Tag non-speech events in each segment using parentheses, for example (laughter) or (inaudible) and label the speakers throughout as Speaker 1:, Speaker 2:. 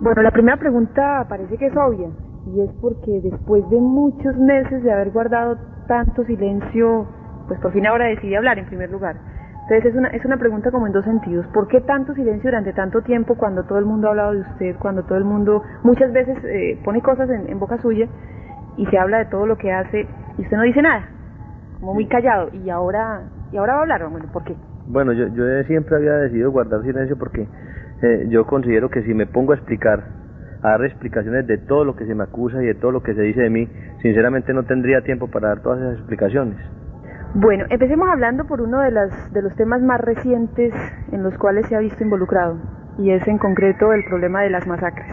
Speaker 1: Bueno, la primera pregunta parece que es obvia y es porque después de muchos meses de haber guardado tanto silencio, pues por fin ahora decidí hablar en primer lugar. Entonces es una, es una pregunta como en dos sentidos. ¿Por qué tanto silencio durante tanto tiempo cuando todo el mundo ha hablado de usted, cuando todo el mundo muchas veces eh, pone cosas en, en boca suya y se habla de todo lo que hace y usted no dice nada? Como muy callado y ahora, y ahora va a hablar, bueno, ¿por qué?
Speaker 2: Bueno, yo, yo siempre había decidido guardar silencio porque eh, yo considero que si me pongo a explicar, a dar explicaciones de todo lo que se me acusa y de todo lo que se dice de mí, sinceramente no tendría tiempo para dar todas esas explicaciones.
Speaker 1: Bueno, empecemos hablando por uno de, las, de los temas más recientes en los cuales se ha visto involucrado, y es en concreto el problema de las masacres.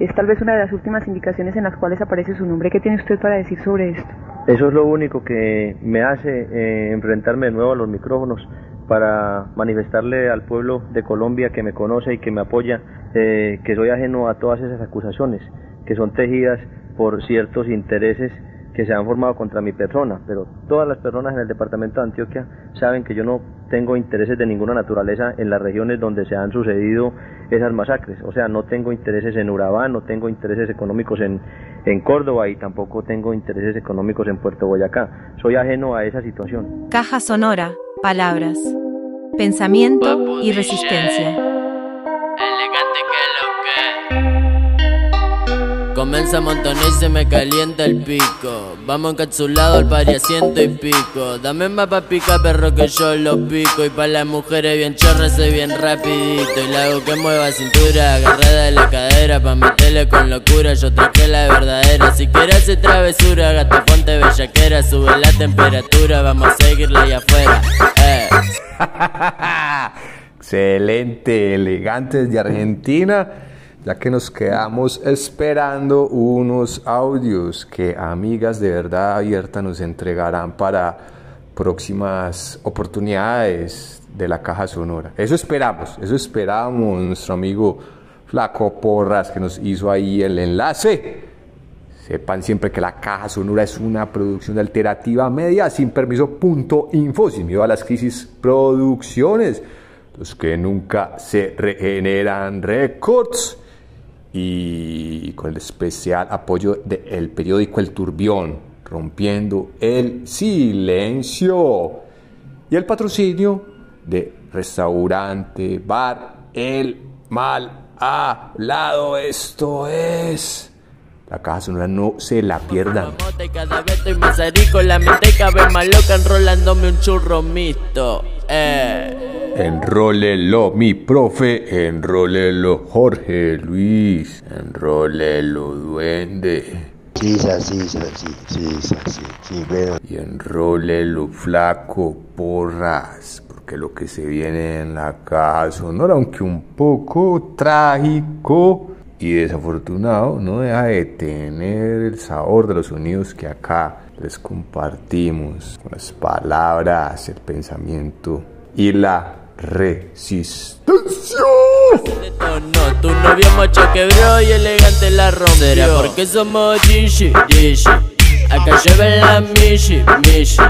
Speaker 1: Es tal vez una de las últimas indicaciones en las cuales aparece su nombre. ¿Qué tiene usted para decir sobre esto?
Speaker 2: Eso es lo único que me hace eh, enfrentarme de nuevo a los micrófonos para manifestarle al pueblo de Colombia que me conoce y que me apoya eh, que soy ajeno a todas esas acusaciones que son tejidas por ciertos intereses que se han formado contra mi persona, pero todas las personas en el departamento de Antioquia saben que yo no tengo intereses de ninguna naturaleza en las regiones donde se han sucedido esas masacres, o sea, no tengo intereses en Urabá, no tengo intereses económicos en, en Córdoba y tampoco tengo intereses económicos en Puerto Boyacá, soy ajeno a esa situación.
Speaker 3: Caja Sonora palabras, pensamiento y resistencia.
Speaker 4: Comienza a y se me calienta el pico. Vamos encapsulado al pari ciento y pico. Dame más pa' pica, perro, que yo lo pico. Y pa' las mujeres bien chorras, y bien rapidito. Y la hago que mueva cintura, agarrada de la cadera. Pa' meterle con locura, yo traje la verdadera. Si quieres hacer travesura, gato ponte bellaquera. Sube la temperatura, vamos a seguirle ahí afuera. Eh. (laughs)
Speaker 5: Excelente, elegantes de Argentina ya que nos quedamos esperando unos audios que amigas de verdad abierta nos entregarán para próximas oportunidades de la caja sonora. Eso esperamos, eso esperamos nuestro amigo Flaco Porras que nos hizo ahí el enlace. Sepan siempre que la caja sonora es una producción de alternativa media sin permiso punto info, sin miedo a las crisis producciones, los que nunca se regeneran récords y con el especial apoyo del periódico El Turbión, rompiendo el silencio y el patrocinio de restaurante, bar, el mal hablado. Esto es. La caja sonora no se la pierdan.
Speaker 4: Cada la mente más loca enrolándome un churro mixto. Eh.
Speaker 5: Enrólelo, mi profe, enrólelo, Jorge Luis, enrólelo, duende.
Speaker 6: Sí, sí, sí, sí, sí, sí, sí, bueno.
Speaker 5: Y enrólelo, flaco, porras, porque lo que se viene en la caja sonora, aunque un poco trágico y desafortunado, no deja de tener el sabor de los sonidos que acá les compartimos, con las palabras, el pensamiento y la resistencia.
Speaker 4: No, tu novio macho quebró y elegante la rompió. ¿Será porque somos Gigi, Gigi? Acá lleva la Mishi, Mishi.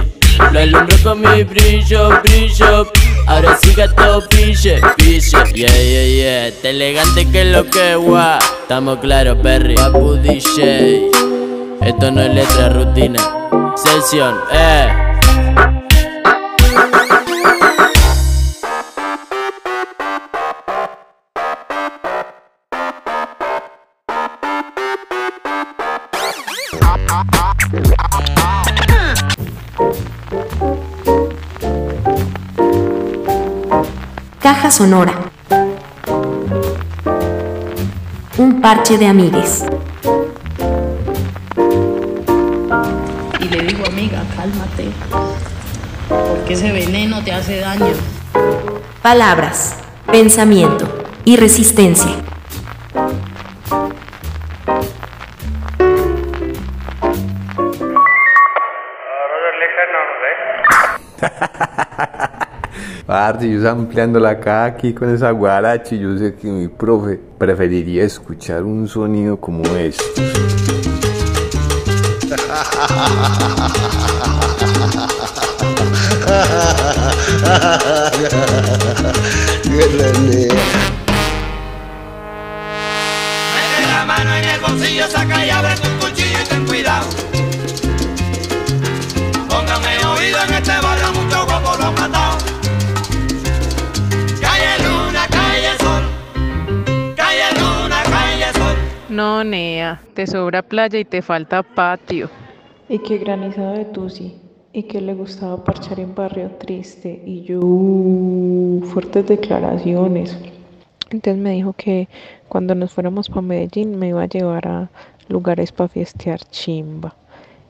Speaker 4: Lo alumbro con mi brillo, brillo. Ahora sí gato pille, pille. Yeah, yeah, yeah. Te elegante que lo que gua. Estamos claros, Perry. Papu DJ. Esto no es letra rutina. Sesión, eh.
Speaker 3: Caja Sonora. Un parche de amigues.
Speaker 7: Y le digo, amiga, cálmate, porque ese veneno te hace daño.
Speaker 3: Palabras, pensamiento y resistencia.
Speaker 5: Parce, yo ampliando la caja aquí con esa guaracha y yo sé que mi profe preferiría escuchar un sonido como este.
Speaker 8: mano en el bolsillo, saca y abre tu cuchillo y ten cuidado.
Speaker 7: No, Nea, te sobra playa y te falta patio.
Speaker 9: Y que granizado de Tusi. Y que le gustaba parchar en barrio triste. Y yo, uh, fuertes declaraciones. Entonces me dijo que cuando nos fuéramos para Medellín me iba a llevar a lugares para fiestear chimba.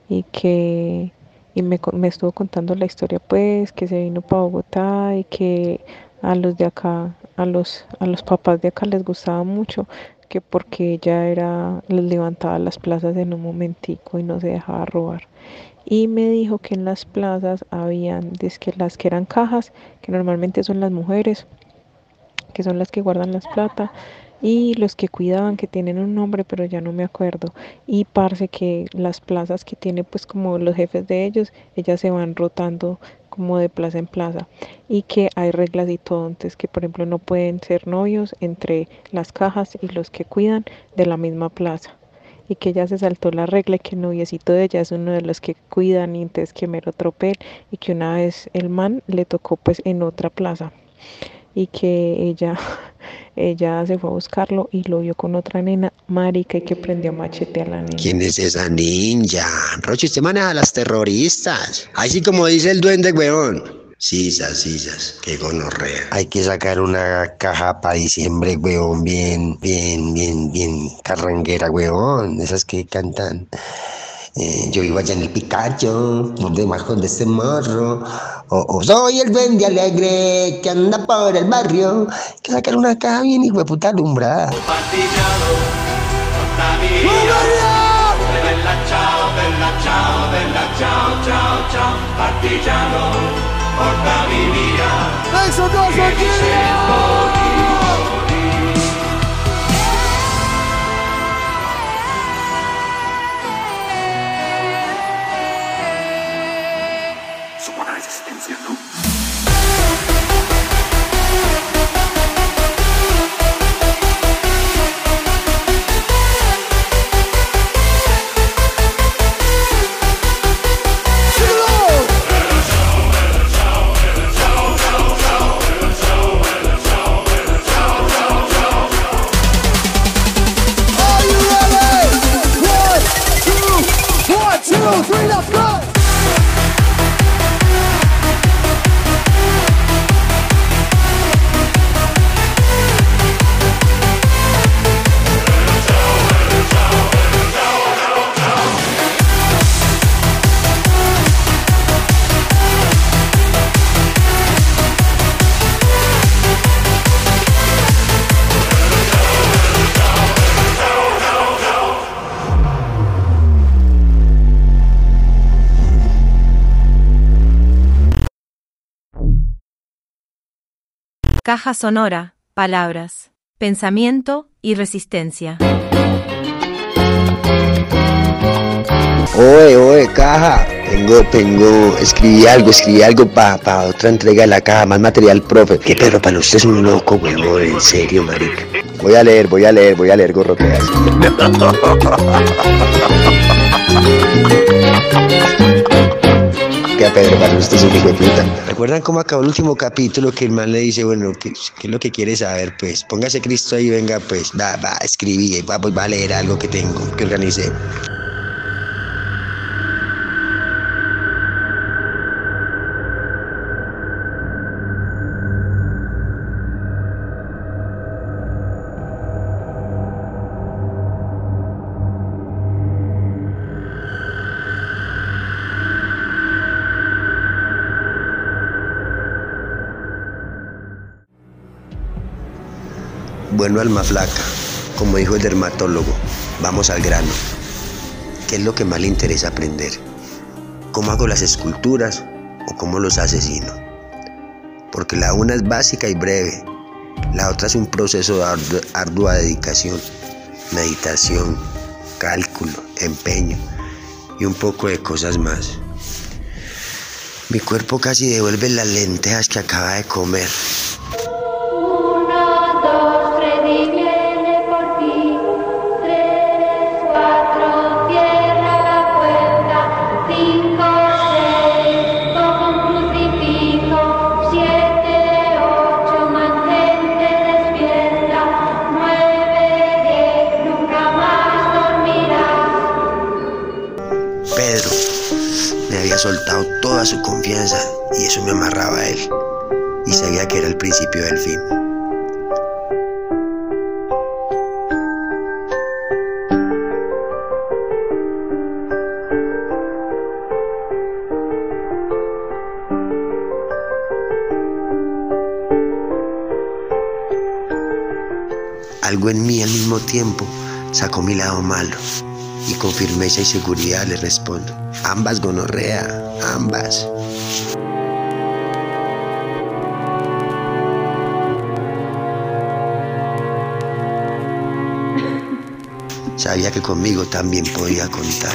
Speaker 9: Y que y me, me estuvo contando la historia pues que se vino para Bogotá y que a los de acá a los a los papás de acá les gustaba mucho que porque ella era les levantaba las plazas en un momentico y no se dejaba robar. Y me dijo que en las plazas habían que las que eran cajas que normalmente son las mujeres que son las que guardan las plata y los que cuidaban que tienen un nombre pero ya no me acuerdo. Y parece que las plazas que tiene pues como los jefes de ellos ellas se van rotando como de plaza en plaza y que hay reglas y todo. Entonces que por ejemplo no pueden ser novios entre las cajas y los que cuidan de la misma plaza. Y que ella se saltó la regla y que el noviecito de ella es uno de los que cuidan y entonces que mero tropel y que una vez el man le tocó pues en otra plaza y que ella (laughs) ella se fue a buscarlo y lo vio con otra nena marica y que prendió machete a la nena.
Speaker 6: ¿Quién es esa ninja? Roche, usted maneja a las terroristas. Así como dice el duende, weón. Sisas, sisas, qué gonorrea. Hay que sacar una caja para diciembre, weón, bien, bien, bien, bien carranguera, weón. Esas que cantan. Eh, yo vivo allá en el Picacho, no de este morro. O, o soy el duende alegre que anda por el barrio. Hay que sacar una caja bien hijo de puta alumbrada.
Speaker 8: Partillado, Octavio.
Speaker 10: Caja sonora, palabras, pensamiento y resistencia.
Speaker 6: Oye, oye, caja. Tengo, tengo, escribí algo, escribí algo para otra entrega de la caja, más material, profe. Que Pedro, para usted es un loco, huevón, en serio, marica. Voy a leer, voy a leer, voy a leer, gorroteas. (laughs) Que Pedro, para usted es un hijo de puta. ¿Recuerdan cómo acabó el último capítulo que el man le dice, bueno, ¿qué, qué es lo que quiere saber? Pues póngase Cristo ahí, venga, pues, va, va, escribí, va, pues, va a leer algo que tengo, que organicé. Bueno, alma flaca, como dijo el dermatólogo, vamos al grano. ¿Qué es lo que más le interesa aprender? ¿Cómo hago las esculturas o cómo los asesino? Porque la una es básica y breve, la otra es un proceso de ardu- ardua dedicación, meditación, cálculo, empeño y un poco de cosas más. Mi cuerpo casi devuelve las lentejas que acaba de comer. Su confianza y eso me amarraba a él. Y sabía que era el principio del fin. Algo en mí al mismo tiempo sacó mi lado malo y con firmeza y seguridad le respondo, ambas gonorrea, ambas. Sabía que conmigo también podía contar.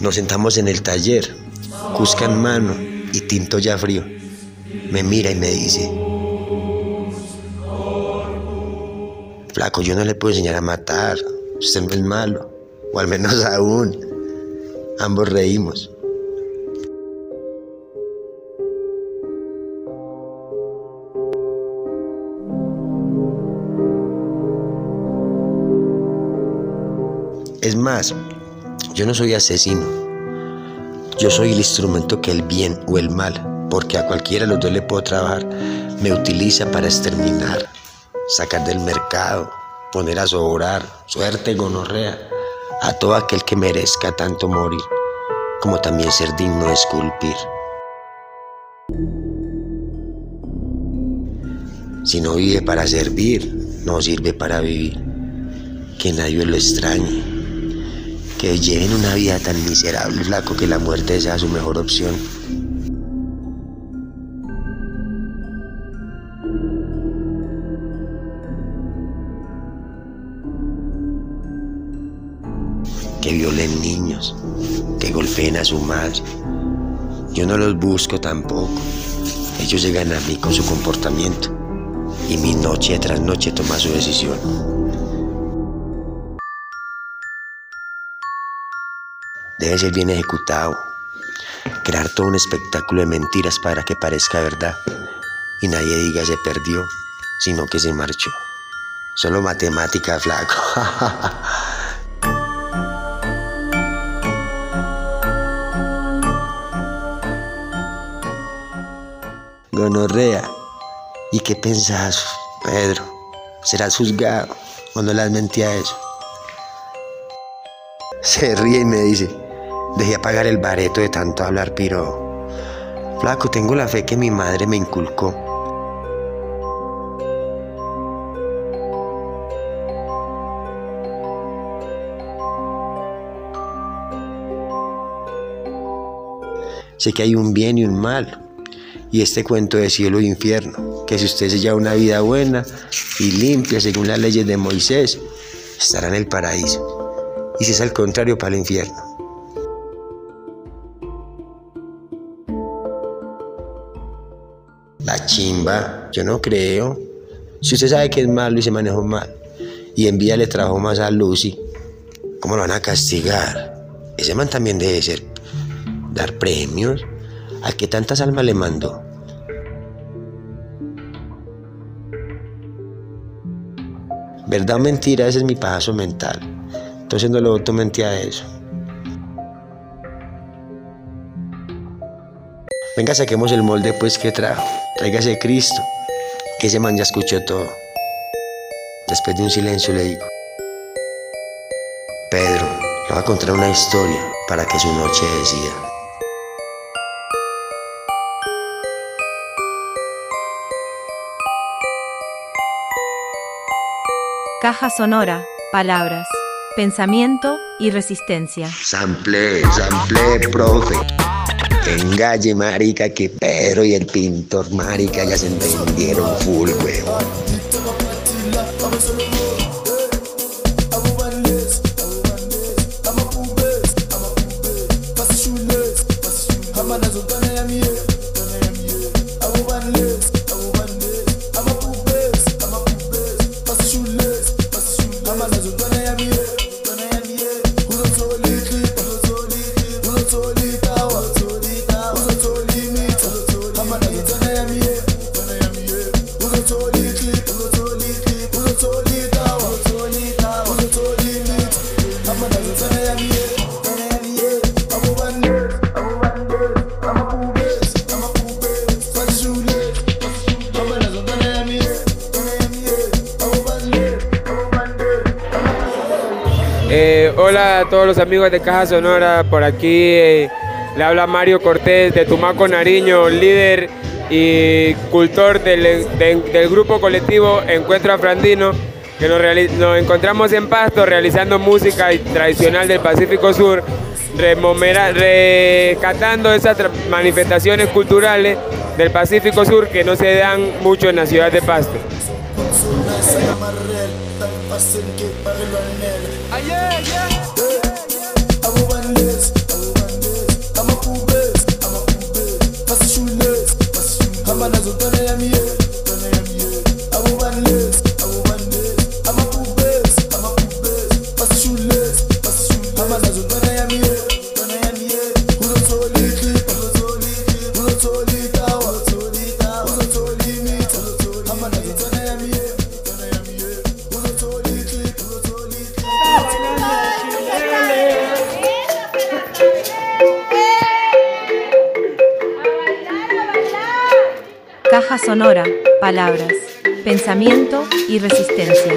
Speaker 6: Nos sentamos en el taller, cusca en mano y tinto ya frío. Me mira y me dice, Flaco, yo no le puedo enseñar a matar, usted no es malo, o al menos (laughs) aún. Ambos reímos. Es más, yo no soy asesino. Yo soy el instrumento que el bien o el mal, porque a cualquiera de los dos le puedo trabajar, me utiliza para exterminar, sacar del mercado, poner a sobrar, suerte, gonorrea, a todo aquel que merezca tanto morir, como también ser digno de esculpir. Si no vive para servir, no sirve para vivir. Que nadie lo extrañe. Que lleven una vida tan miserable, flaco, que la muerte sea su mejor opción. Que golpeen a su madre. Yo no los busco tampoco. Ellos llegan a mí con su comportamiento y mi noche tras noche toma su decisión. Debe ser bien ejecutado, crear todo un espectáculo de mentiras para que parezca verdad y nadie diga se perdió, sino que se marchó. Solo matemática, flaco. (laughs) Gonorrea. ¿Y qué pensás, Pedro? ¿Serás juzgado cuando las mentí a eso? Se ríe y me dice, dejé apagar el bareto de tanto hablar piro. Flaco, tengo la fe que mi madre me inculcó. Sé que hay un bien y un mal, y este cuento de cielo e infierno, que si usted se lleva una vida buena y limpia según las leyes de Moisés, estará en el paraíso. Y si es al contrario, para el infierno. La chimba, yo no creo. Si usted sabe que es malo y se manejó mal, y en vía le trajo más a Lucy, ¿cómo lo van a castigar? Ese man también debe ser dar premios al que tantas almas le mandó. ¿Verdad mentira? Ese es mi paso mental. Entonces no le voto mentira a eso. Venga, saquemos el molde pues que trajo. Tráigase Cristo, que ese man ya escuchó todo. Después de un silencio le digo, Pedro, le voy a contar una historia para que su noche decida.
Speaker 3: Caja sonora, palabras, pensamiento y resistencia.
Speaker 6: Sample, sample, profe. Engalle, marica, que Pedro y el pintor, marica, ya se entendieron full, weón.
Speaker 11: Los amigos de Caja Sonora, por aquí eh, le habla Mario Cortés de Tumaco Nariño, líder y cultor del, del grupo colectivo Encuentro Afrandino, que nos, nos, encontramos en Pasto realizando música tradicional del Pacífico Sur, rescatando esas manifestaciones culturales del Pacífico Sur que no se dan mucho en la ciudad de Pasto.
Speaker 3: Caja sonora, palabras, pensamiento y resistencia.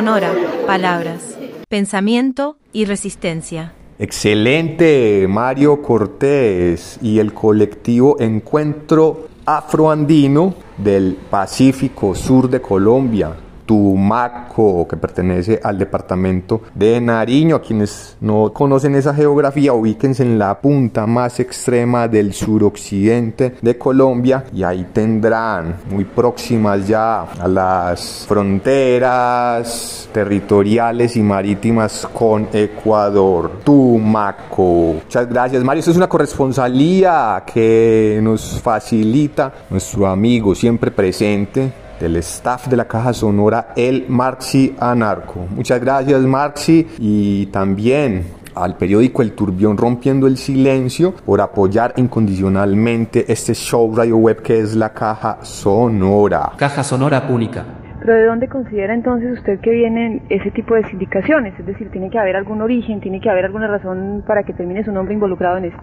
Speaker 3: Sonora, palabras, pensamiento y resistencia.
Speaker 5: Excelente, Mario Cortés y el colectivo Encuentro Afroandino del Pacífico Sur de Colombia. Tumaco, que pertenece al departamento de Nariño. A quienes no conocen esa geografía, ubíquense en la punta más extrema del suroccidente de Colombia y ahí tendrán muy próximas ya a las fronteras territoriales y marítimas con Ecuador. Tumaco. Muchas gracias, Mario. Esto es una corresponsalía que nos facilita nuestro amigo siempre presente del staff de la Caja Sonora, el Marxi Anarco. Muchas gracias, Marxi, y también al periódico El Turbión Rompiendo el Silencio por apoyar incondicionalmente este show radio web que es la Caja Sonora.
Speaker 12: Caja Sonora Única.
Speaker 1: Pero ¿de dónde considera entonces usted que vienen ese tipo de sindicaciones? Es decir, tiene que haber algún origen, tiene que haber alguna razón para que termine su nombre involucrado en esto.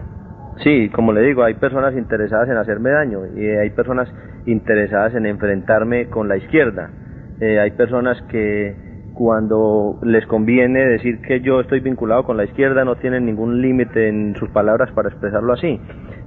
Speaker 2: Sí, como le digo, hay personas interesadas en hacerme daño y hay personas interesadas en enfrentarme con la izquierda. Eh, hay personas que cuando les conviene decir que yo estoy vinculado con la izquierda no tienen ningún límite en sus palabras para expresarlo así.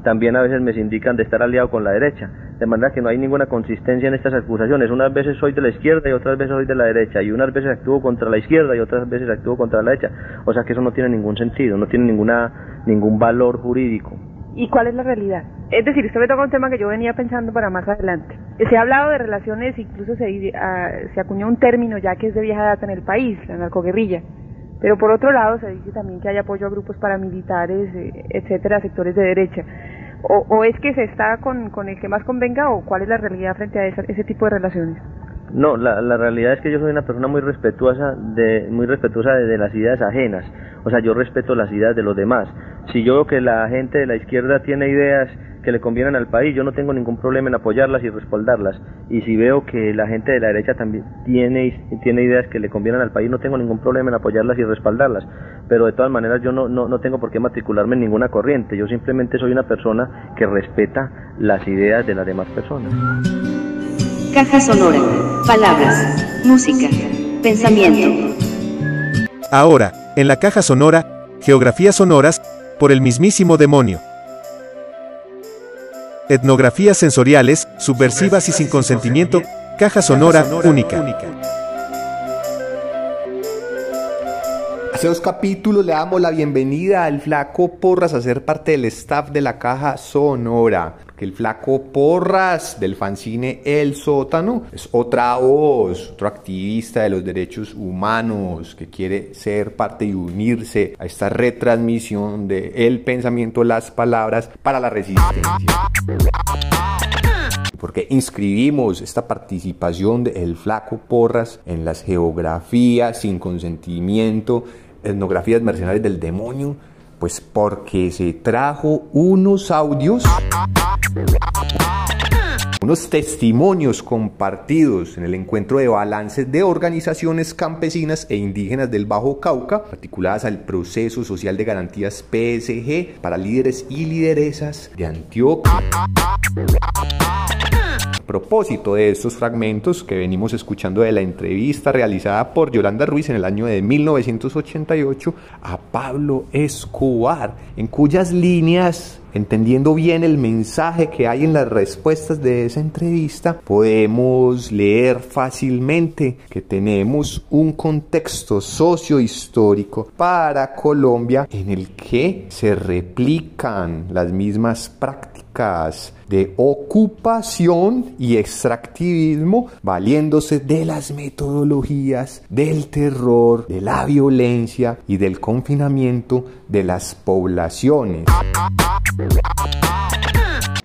Speaker 2: También a veces me indican de estar aliado con la derecha, de manera que no hay ninguna consistencia en estas acusaciones. Unas veces soy de la izquierda y otras veces soy de la derecha, y unas veces actúo contra la izquierda y otras veces actúo contra la derecha. O sea que eso no tiene ningún sentido, no tiene ninguna ningún valor jurídico.
Speaker 1: ¿Y cuál es la realidad? Es decir, usted me toca un tema que yo venía pensando para más adelante. Se ha hablado de relaciones, incluso se, ah, se acuñó un término ya que es de vieja data en el país, la narcoguerrilla. Pero por otro lado se dice también que hay apoyo a grupos paramilitares, eh, etcétera, sectores de derecha. O, o, es que se está con, con, el que más convenga o cuál es la realidad frente a esa, ese tipo de relaciones?
Speaker 2: No, la, la, realidad es que yo soy una persona muy respetuosa de muy respetuosa de, de, las ideas ajenas. O sea, yo respeto las ideas de los demás. Si yo veo que la gente de la izquierda tiene ideas que le convienen al país, yo no tengo ningún problema en apoyarlas y respaldarlas. Y si veo que la gente de la derecha también tiene, tiene ideas que le convienen al país, no tengo ningún problema en apoyarlas y respaldarlas. Pero de todas maneras yo no, no, no tengo por qué matricularme en ninguna corriente. Yo simplemente soy una persona que respeta las ideas de las demás personas.
Speaker 13: Caja sonora, palabras, música, pensamiento.
Speaker 14: Ahora, en la caja sonora, geografías sonoras, por el mismísimo demonio. Etnografías sensoriales, subversivas y sin consentimiento, caja sonora única.
Speaker 5: Hace dos capítulos le damos la bienvenida al Flaco Porras a ser parte del staff de la caja sonora. El Flaco Porras del fanzine El Sótano es otra voz, otro activista de los derechos humanos que quiere ser parte y unirse a esta retransmisión de el pensamiento, las palabras para la resistencia. Porque inscribimos esta participación de El Flaco Porras en las geografías sin consentimiento, etnografías mercenarias del demonio, pues porque se trajo unos audios, unos testimonios compartidos en el encuentro de balances de organizaciones campesinas e indígenas del Bajo Cauca, articuladas al proceso social de garantías PSG para líderes y lideresas de Antioquia propósito de estos fragmentos que venimos escuchando de la entrevista realizada por Yolanda Ruiz en el año de 1988 a Pablo Escobar, en cuyas líneas entendiendo bien el mensaje que hay en las respuestas de esa entrevista, podemos leer fácilmente que tenemos un contexto sociohistórico para Colombia en el que se replican las mismas prácticas de ocupación y extractivismo, valiéndose de las metodologías del terror, de la violencia y del confinamiento de las poblaciones Oh.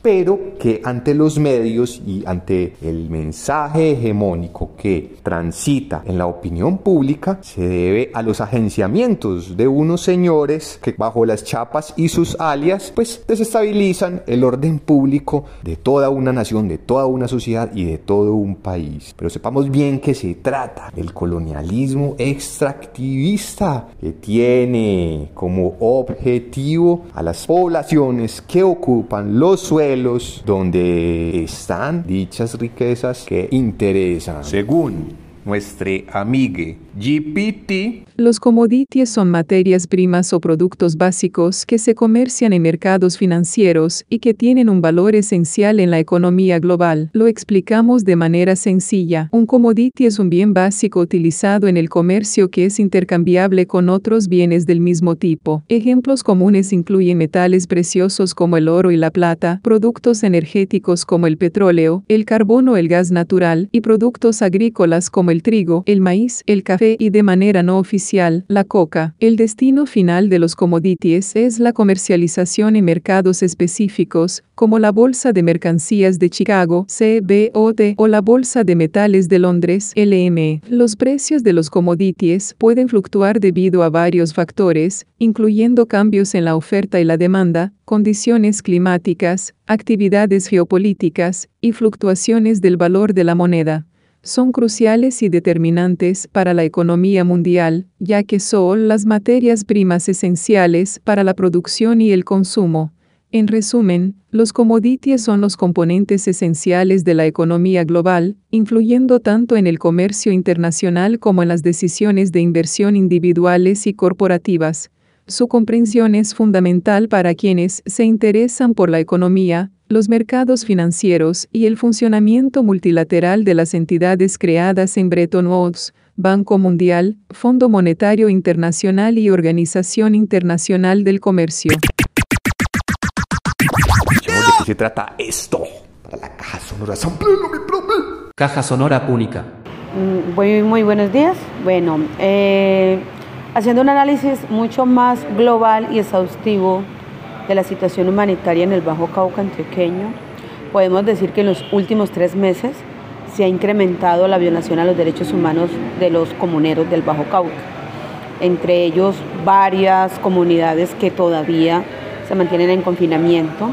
Speaker 5: Pero que ante los medios y ante el mensaje hegemónico que transita en la opinión pública se debe a los agenciamientos de unos señores que bajo las chapas y sus alias pues desestabilizan el orden público de toda una nación, de toda una sociedad y de todo un país. Pero sepamos bien que se trata del colonialismo extractivista que tiene como objetivo a las poblaciones que ocupan los suelos donde están dichas riquezas que interesan. Según nuestra amiga GPT.
Speaker 15: Los commodities son materias primas o productos básicos que se comercian en mercados financieros y que tienen un valor esencial en la economía global. Lo explicamos de manera sencilla. Un commodity es un bien básico utilizado en el comercio que es intercambiable con otros bienes del mismo tipo. Ejemplos comunes incluyen metales preciosos como el oro y la plata, productos energéticos como el petróleo, el carbón o el gas natural, y productos agrícolas como el trigo, el maíz, el café y de manera no oficial, la coca. El destino final de los commodities es la comercialización en mercados específicos, como la Bolsa de Mercancías de Chicago, CBOT, o la Bolsa de Metales de Londres, LME. Los precios de los commodities pueden fluctuar debido a varios factores, incluyendo cambios en la oferta y la demanda, condiciones climáticas, actividades geopolíticas y fluctuaciones del valor de la moneda son cruciales y determinantes para la economía mundial, ya que son las materias primas esenciales para la producción y el consumo. En resumen, los commodities son los componentes esenciales de la economía global, influyendo tanto en el comercio internacional como en las decisiones de inversión individuales y corporativas. Su comprensión es fundamental para quienes se interesan por la economía, los mercados financieros y el funcionamiento multilateral de las entidades creadas en Bretton Woods, Banco Mundial, Fondo Monetario Internacional y Organización Internacional del Comercio.
Speaker 5: ¿De qué se trata esto? Para la caja sonora mi
Speaker 12: Caja sonora única.
Speaker 16: Mm, muy, muy buenos días. Bueno, eh, haciendo un análisis mucho más global y exhaustivo de la situación humanitaria en el Bajo Cauca antioqueño, podemos decir que en los últimos tres meses se ha incrementado la violación a los derechos humanos de los comuneros del Bajo Cauca, entre ellos varias comunidades que todavía se mantienen en confinamiento,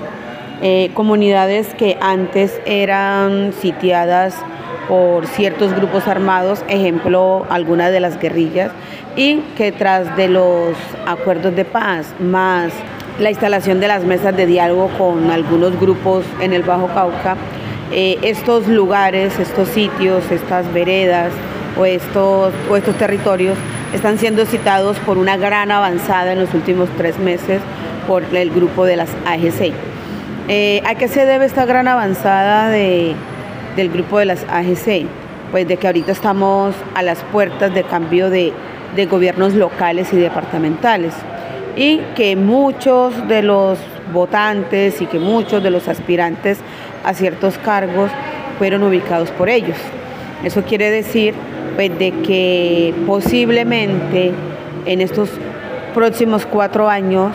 Speaker 16: eh, comunidades que antes eran sitiadas por ciertos grupos armados, ejemplo, algunas de las guerrillas, y que tras de los acuerdos de paz más la instalación de las mesas de diálogo con algunos grupos en el Bajo Cauca, eh, estos lugares, estos sitios, estas veredas o estos, o estos territorios están siendo citados por una gran avanzada en los últimos tres meses por el grupo de las AGC. Eh, ¿A qué se debe esta gran avanzada de, del grupo de las AGC? Pues de que ahorita estamos a las puertas de cambio de, de gobiernos locales y departamentales y que muchos de los votantes y que muchos de los aspirantes a ciertos cargos fueron ubicados por ellos. Eso quiere decir pues, de que posiblemente en estos próximos cuatro años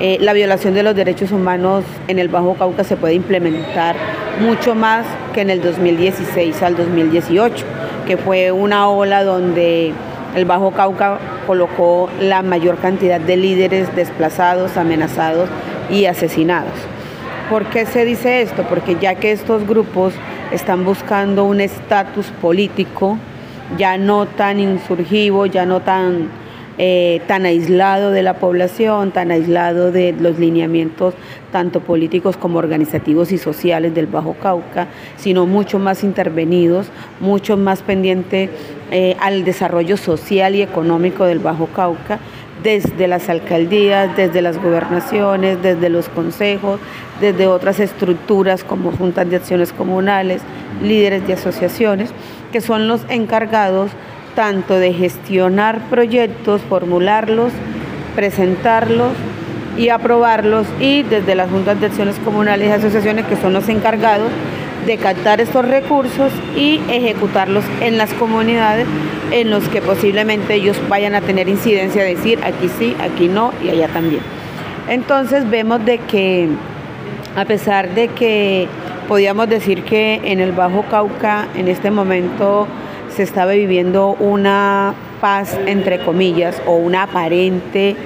Speaker 16: eh, la violación de los derechos humanos en el Bajo Cauca se puede implementar mucho más que en el 2016 al 2018, que fue una ola donde el Bajo Cauca colocó la mayor cantidad de líderes desplazados, amenazados y asesinados. ¿Por qué se dice esto? Porque ya que estos grupos están buscando un estatus político ya no tan insurgivo, ya no tan eh, tan aislado de la población, tan aislado de los lineamientos tanto políticos como organizativos y sociales del Bajo Cauca, sino mucho más intervenidos, mucho más pendiente eh, al desarrollo social y económico del Bajo Cauca desde las alcaldías, desde las gobernaciones, desde los consejos, desde otras estructuras como juntas de acciones comunales, líderes de asociaciones, que son los encargados tanto de gestionar proyectos, formularlos, presentarlos y aprobarlos y desde las juntas de acciones comunales y asociaciones que son los encargados de captar estos recursos y ejecutarlos en las comunidades en los que posiblemente ellos vayan a tener incidencia, decir aquí sí, aquí no y allá también. Entonces vemos de que a pesar de que podíamos decir que en el Bajo Cauca en este momento se estaba viviendo una paz, entre comillas, o una aparente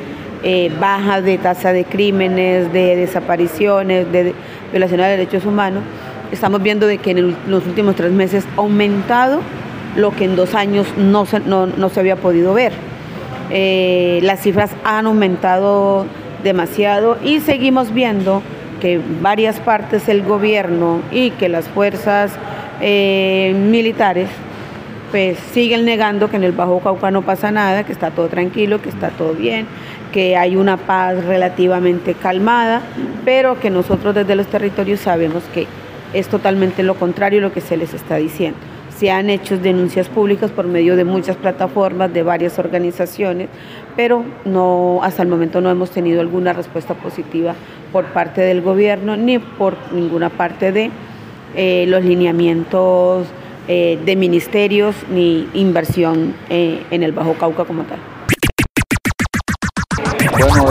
Speaker 16: eh, baja de tasa de crímenes, de desapariciones, de violación de derechos humanos, estamos viendo de que en los últimos tres meses ha aumentado lo que en dos años no se, no, se había podido ver. Eh, las cifras han aumentado demasiado y seguimos viendo que varias partes del gobierno y que las fuerzas eh, militares pues siguen negando que en el Bajo Cauca no pasa nada, que está todo tranquilo, que está todo bien, que hay una paz relativamente calmada, pero que nosotros desde los territorios sabemos que es totalmente lo contrario lo que se les está diciendo. Se han hecho denuncias públicas por medio de muchas plataformas, de varias organizaciones, pero no, hasta el momento no hemos tenido alguna respuesta positiva por parte del gobierno ni por ninguna parte de eh, los lineamientos eh, de ministerios ni inversión eh, en el Bajo Cauca como tal.
Speaker 12: Bueno,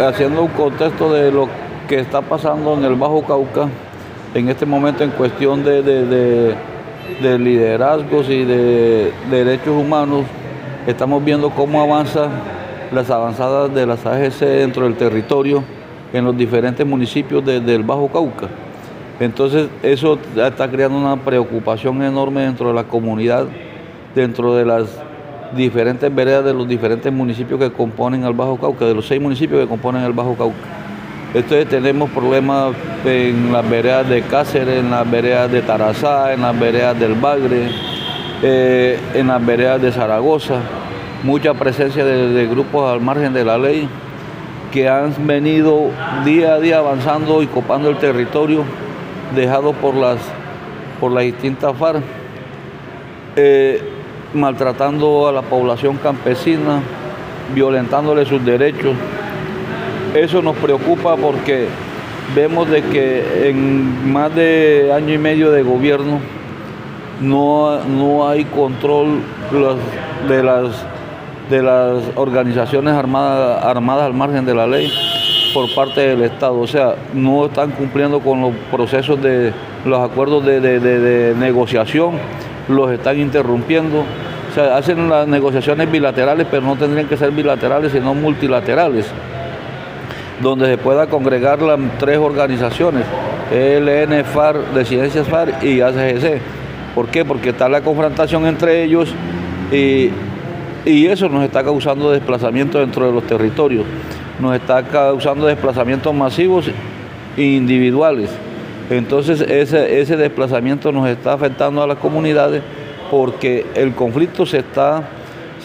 Speaker 12: haciendo un contexto de lo que está pasando en el Bajo Cauca, en este momento en cuestión de, de, liderazgos y de, derechos humanos, estamos viendo cómo avanzan las avanzadas de las AGC dentro del territorio en los diferentes municipios del Bajo Cauca. Entonces eso está creando una preocupación enorme dentro de la comunidad, dentro de las diferentes veredas de los diferentes municipios que componen el Bajo Cauca, de los seis municipios que componen el Bajo Cauca. Entonces tenemos problemas en las veredas de Cáceres, en las veredas de Tarazá, en las veredas del Bagre, eh, en las veredas de Zaragoza, mucha presencia de grupos al margen de la ley que han venido día a día avanzando y copando el territorio dejado por las, por las distintas FARC, eh, maltratando a la población campesina, violentándole sus derechos. Eso nos preocupa porque vemos de que en más de año y medio de gobierno no, no hay control de las, de las organizaciones armadas, armadas al margen de la ley por parte del Estado. O sea, no están cumpliendo con los procesos de los acuerdos de, negociación, los están interrumpiendo. O sea, hacen las negociaciones bilaterales, pero no tendrían que ser bilaterales, sino multilaterales, donde se pueda congregar las tres organizaciones, ELN, FAR, de Ciencias FAR y ACGC. ¿Por qué? Porque está la confrontación entre ellos y, y eso nos está causando desplazamiento dentro de los territorios nos está causando desplazamientos masivos e individuales. Entonces ese, ese desplazamiento nos está afectando a las comunidades porque el conflicto se está,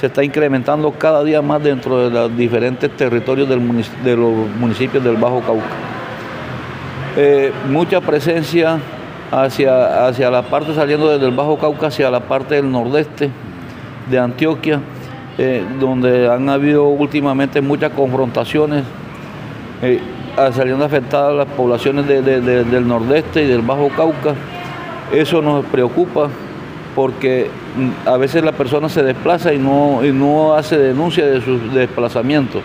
Speaker 12: se está incrementando cada día más dentro de los diferentes territorios de los municipios del Bajo Cauca. Eh, mucha presencia hacia, hacia la parte saliendo desde el Bajo Cauca hacia la parte del nordeste de Antioquia eh, donde han habido últimamente muchas confrontaciones, eh, saliendo afectadas las poblaciones del nordeste y del Bajo Cauca. Eso nos preocupa porque mm, a veces la persona se desplaza y no, no hace denuncia de su desplazamiento,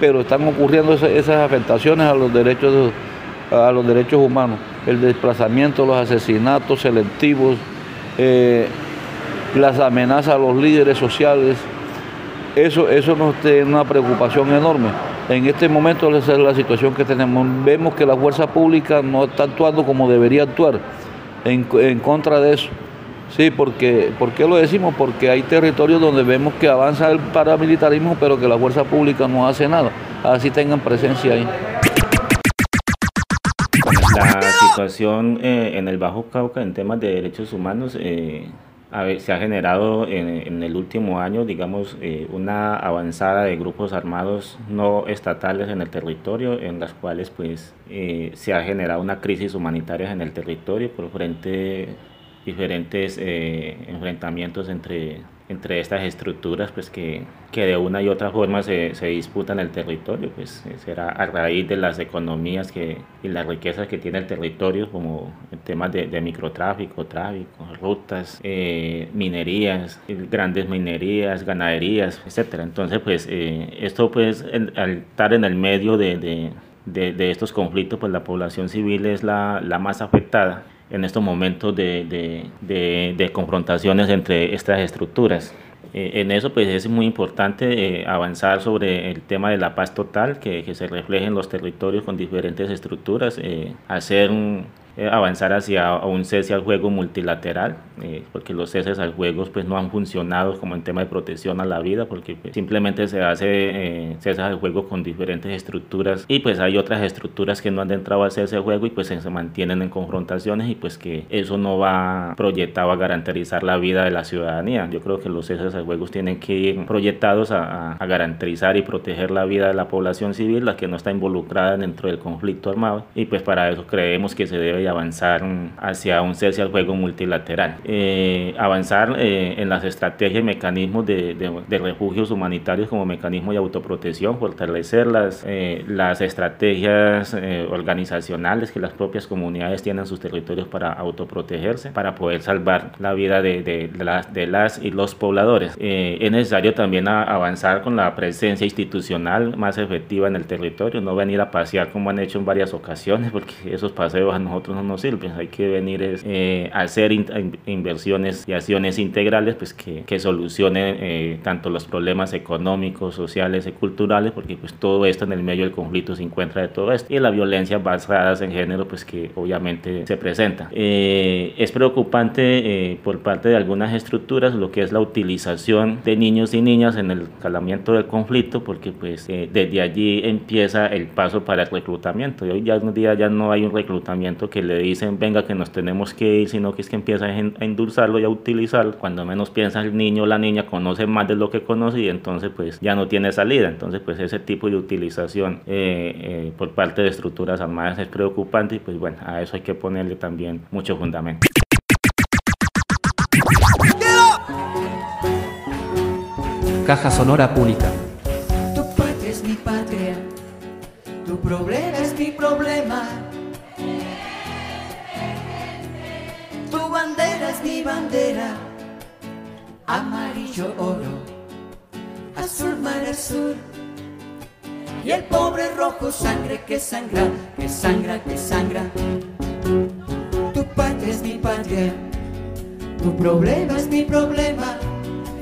Speaker 12: pero están ocurriendo esas, afectaciones a los derechos a los derechos humanos, el desplazamiento, los asesinatos selectivos, eh, las amenazas a los líderes sociales, eso, eso nos tiene una preocupación enorme. En este momento esa es la situación que tenemos. Vemos que la fuerza pública no está actuando como debería actuar en, contra de eso. Sí, porque, ¿por qué lo decimos? Porque hay territorios donde vemos que avanza el paramilitarismo, pero que la fuerza pública no hace nada. Así tengan presencia ahí.
Speaker 17: La situación eh, en el Bajo Cauca en temas de derechos humanos eh, se ha generado en, el último año, digamos, eh, una avanzada de grupos armados no estatales en el territorio, en las cuales pues se ha generado una crisis humanitaria en el territorio por frente diferentes eh, enfrentamientos entre entre estas estructuras pues que, que, de una y otra forma se, se, disputan el territorio pues eh, será a raíz de las economías que, y las riquezas que tiene el territorio como el tema de, de microtráfico, tráfico, rutas, eh, minerías, grandes minerías, ganaderías, etcétera. Entonces pues eh, esto pues al estar en el medio de, de, de, estos conflictos pues la población civil es la, la más afectada en estos momentos de, de, confrontaciones entre estas estructuras. Eh, en eso pues es muy importante eh, avanzar sobre el tema de la paz total, que, que, se refleje en los territorios con diferentes estructuras, eh, hacer eh, avanzar hacia un cese al juego multilateral, eh, porque los ceses al juego pues, no han funcionado como en tema de protección a la vida, porque pues, simplemente se hace eh, cese al juego con diferentes estructuras y pues hay otras estructuras que no han entrado al cese al juego y pues se mantienen en confrontaciones y pues que eso no va proyectado a garantizar la vida de la ciudadanía. Yo creo que los ceses al juego tienen que ir proyectados a, a garantizar y proteger la vida de la población civil, la que no está involucrada dentro del conflicto armado y pues para eso creemos que se debe avanzar hacia un cese al juego multilateral. Eh, avanzar eh, en las estrategias y mecanismos de, de, refugios humanitarios como mecanismo de autoprotección, fortalecer las, eh, las estrategias organizacionales que las propias comunidades tienen en sus territorios para autoprotegerse, para poder salvar la vida de, de, las, de las y los pobladores. es necesario también avanzar con la presencia institucional más efectiva en el territorio, no venir a pasear como han hecho en varias ocasiones, porque esos paseos a nosotros no nos sirven, hay que venir eh, a hacer inversiones y acciones integrales pues que, que solucionen eh, tanto los problemas económicos, sociales y culturales, porque pues todo esto en el medio del conflicto se encuentra de todo esto, y la violencia basada en género pues que obviamente se presenta. Eh, es preocupante por parte de algunas estructuras lo que es la utilización de niños y niñas en el calamiento del conflicto, porque pues desde allí empieza el paso para el reclutamiento. Y hoy ya un día ya no hay un reclutamiento que le dicen venga que nos tenemos que ir, sino que es que empieza a endulzarlo y a utilizarlo. Cuando menos piensa el niño o la niña conoce más de lo que conoce y entonces pues ya no tiene salida. Entonces pues ese tipo de utilización eh, eh, por parte de estructuras armadas es preocupante y pues bueno, a eso hay que ponerle también mucho fundamento.
Speaker 18: Caja Sonora Pública.
Speaker 19: Tu patria es mi patria, tu problema. Es mi bandera, amarillo oro, azul mar azul. Y el pobre rojo sangre que sangra, que sangra, que sangra. Tu patria es mi patria, tu problema es mi problema.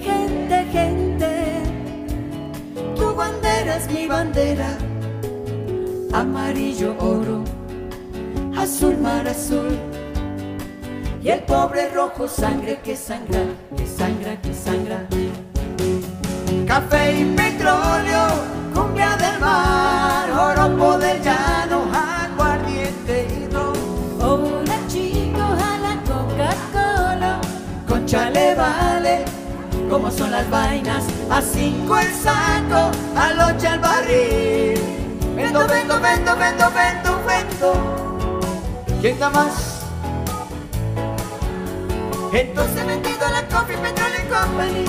Speaker 19: Gente, gente tu bandera es mi bandera, amarillo oro, azul mar azul, y el pobre rojo sangre que sangra, que sangra, que sangra. Café y petróleo, cumbia del mar, oro del llano, aguardiente y ron. Hola chicos a la Coca-Cola, concha le vale como son las vainas, a cinco el saco, al ocho el barril. Vendo, vendo, vendo, vendo, vendo, vendo. ¿Quién da más? Entonces vendido a la Coffee Petroleum Company.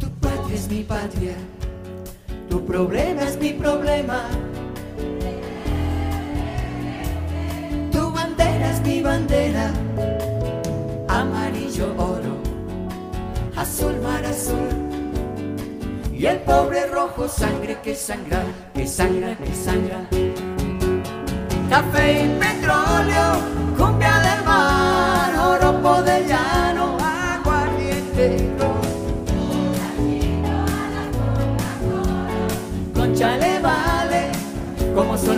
Speaker 19: Tu problema es mi problema. Tu bandera es mi bandera. Amarillo oro, azul mar azul. Y el pobre rojo sangre que sangra, que sangra, que sangra. Café y petróleo, cumbia del mar, oro del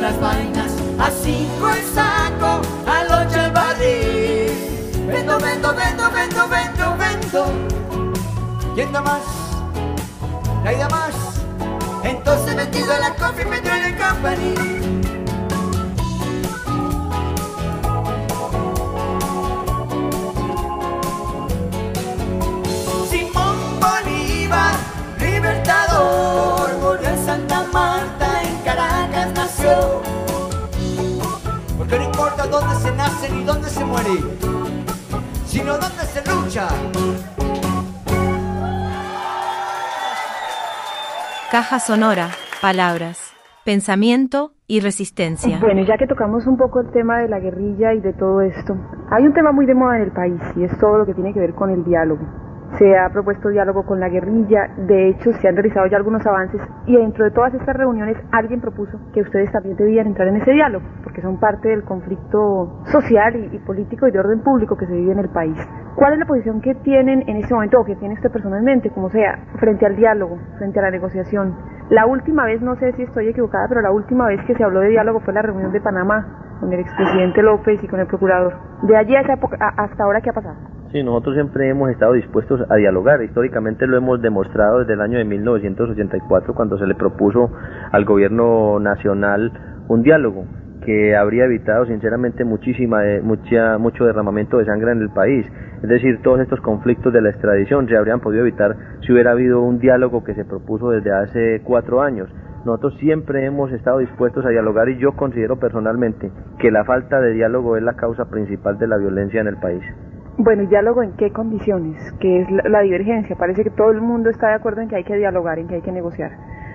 Speaker 19: las vainas, a cinco el saco, al ocho el barril. Vendo, vendo, vendo, vendo, vendo, vendo. ¿Quién da más? ¿Hay da más? Entonces metido la coffee me trae el company. Porque no importa dónde se nace ni dónde se muere, sino dónde se lucha.
Speaker 3: Caja sonora, palabras, pensamiento y resistencia.
Speaker 1: Bueno, ya que tocamos un poco el tema de la guerrilla y de todo esto, hay un tema muy de moda en el país y es todo lo que tiene que ver con el diálogo. Se ha propuesto diálogo con la guerrilla, de hecho se han realizado ya algunos avances y dentro de todas estas reuniones alguien propuso que ustedes también debían entrar en ese diálogo, porque son parte del conflicto social y, político y de orden público que se vive en el país. ¿Cuál es la posición que tienen en este momento o que tiene usted personalmente, como sea, frente al diálogo, frente a la negociación? La última vez, no sé si estoy equivocada, pero la última vez que se habló de diálogo fue la reunión de Panamá con el expresidente López y con el procurador. De allí a esa época, hasta ahora, ¿qué ha pasado?
Speaker 2: Sí, nosotros siempre hemos estado dispuestos a dialogar. Históricamente lo hemos demostrado desde el año de 1984 cuando se le propuso al gobierno nacional un diálogo que habría evitado sinceramente muchísima eh, mucha mucho derramamiento de sangre en el país. Es decir, todos estos conflictos de la extradición se habrían podido evitar si hubiera habido un diálogo que se propuso desde hace cuatro años. Nosotros siempre hemos estado dispuestos a dialogar y yo considero personalmente que la falta de diálogo es la causa principal de la violencia en el país.
Speaker 1: Bueno, ¿y diálogo en qué condiciones? ¿Qué es la, la divergencia? Parece que todo el mundo está de acuerdo en que hay que dialogar, en que hay que negociar.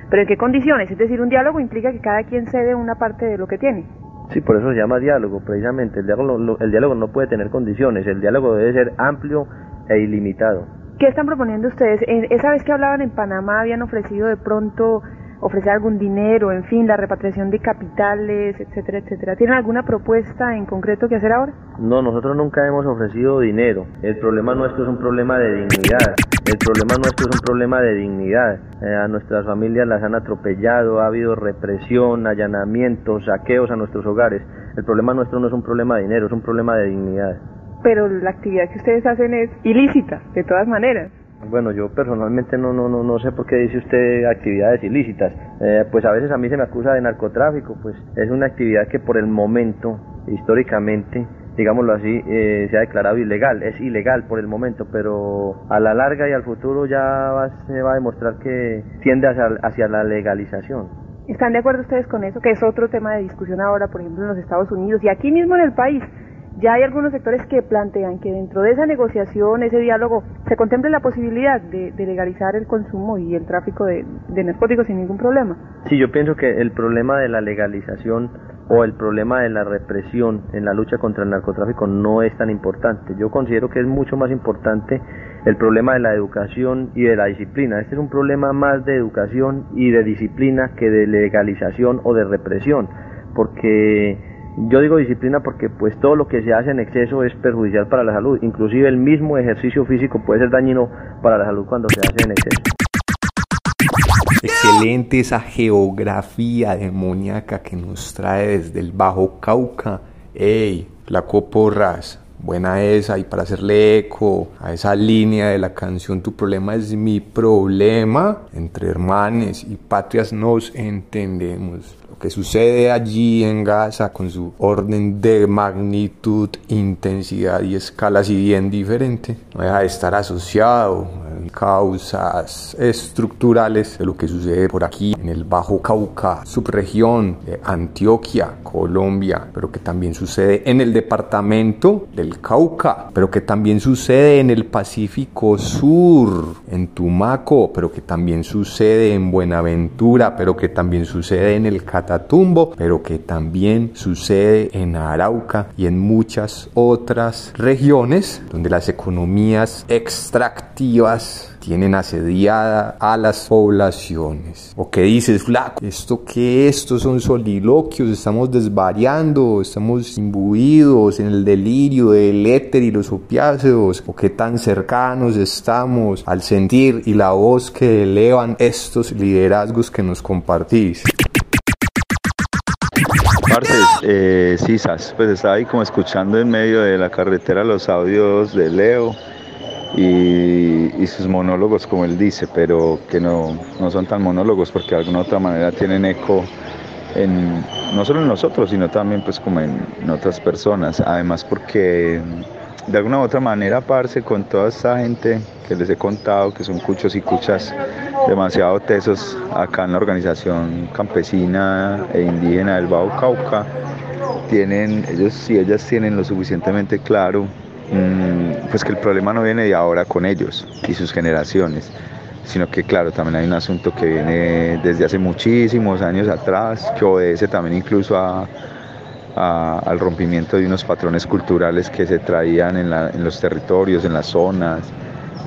Speaker 1: Pero ¿en qué condiciones? Es decir, un diálogo implica que cada quien cede una parte de lo que tiene.
Speaker 2: Sí, por eso se llama diálogo, precisamente. El diálogo, lo- el diálogo no puede tener condiciones, el diálogo debe ser amplio e ilimitado.
Speaker 1: ¿Qué están proponiendo ustedes? En- esa vez que hablaban en Panamá habían ofrecido de pronto ofrecer algún dinero, en fin, la repatriación de capitales, etcétera, etcétera. ¿Tienen alguna propuesta en concreto que hacer ahora?
Speaker 2: No, nosotros nunca hemos ofrecido dinero. El problema nuestro es un problema de dignidad. El problema nuestro es un problema de dignidad. Eh, a nuestras familias las han atropellado, ha habido represión, allanamientos, saqueos a nuestros hogares. El problema nuestro no es un problema de dinero, es un problema de dignidad.
Speaker 1: Pero la actividad que ustedes hacen es ilícita, de todas maneras.
Speaker 2: Bueno, yo personalmente no, no, no, no sé por qué dice usted actividades ilícitas. Eh, pues a veces a mí se me acusa de narcotráfico, pues es una actividad que por el momento, históricamente, digámoslo así, eh, se ha declarado ilegal. Es ilegal por el momento, pero a la larga y al futuro ya va- se va a demostrar que tiende hacia, hacia la legalización.
Speaker 1: ¿Están de acuerdo ustedes con eso? Que es otro tema de discusión ahora, por ejemplo, en los Estados Unidos y aquí mismo en el país. Ya hay algunos sectores que plantean que dentro de esa negociación, ese diálogo, se contemple la posibilidad de, legalizar el consumo y el tráfico de, de narcóticos sin ningún problema.
Speaker 2: Sí, yo pienso que el problema de la legalización o el problema de la represión en la lucha contra el narcotráfico no es tan importante. Yo considero que es mucho más importante el problema de la educación y de la disciplina. Este es un problema más de educación y de disciplina que de legalización o de represión, porque yo digo disciplina porque pues todo lo que se hace en exceso es perjudicial para la salud, inclusive el mismo ejercicio físico puede ser dañino para la salud cuando se hace en exceso.
Speaker 5: Excelente esa geografía demoníaca que nos trae desde el Bajo Cauca. Ey, Flaco Porras, buena esa. Y para hacerle eco a esa línea de la canción Tu problema es mi problema, entre hermanes y patrias nos entendemos. Que sucede allí en Gaza con su orden de magnitud, intensidad y escala si bien diferente, no deja de estar asociado a causas estructurales de lo que sucede por aquí en el Bajo Cauca, subregión de Antioquia, Colombia, pero que también sucede en el departamento del Cauca, pero que también sucede en el Pacífico Sur, en Tumaco, pero que también sucede en Buenaventura, pero que también sucede en el Catatumbo, pero que también sucede en Arauca y en muchas otras regiones donde las economías extractivas tienen asediada a las poblaciones. ¿O qué dices, flaco? ¿Esto qué? Estos son soliloquios, estamos desvariando, estamos imbuidos en el delirio del éter y los opiáceos. ¿O qué tan cercanos estamos al sentir y la voz que elevan estos liderazgos que nos compartís?
Speaker 20: Marces, eh, Cisas, pues estaba ahí como escuchando en medio de la carretera los audios de Leo y, sus monólogos, como él dice, pero que no, no son tan monólogos porque de alguna otra manera tienen eco en, no solo en nosotros, sino también pues como en otras personas. Además porque de alguna u otra manera, parce, con toda esta gente que les he contado, que son cuchos y cuchas demasiado tesos acá en la organización campesina e indígena del Bajo Cauca, tienen, ellos y ellas tienen lo suficientemente claro, mm, pues que el problema no viene de ahora con ellos y sus generaciones, sino que claro, también hay un asunto que viene desde hace muchísimos años atrás, que obedece también incluso a, a- al rompimiento de unos patrones culturales que se traían en, la- en los territorios, en las zonas,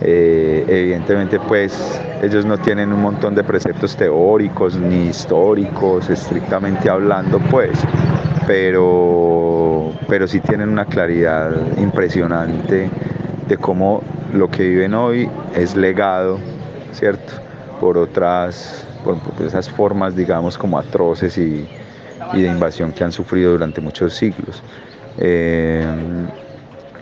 Speaker 20: Eh, evidentemente pues ellos no tienen un montón de preceptos teóricos ni históricos estrictamente hablando pues, pero, pero sí tienen una claridad impresionante de cómo lo que viven hoy es legado, ¿cierto? Por otras, por, por esas formas digamos como atroces y, y de invasión que han sufrido durante muchos siglos. Eh,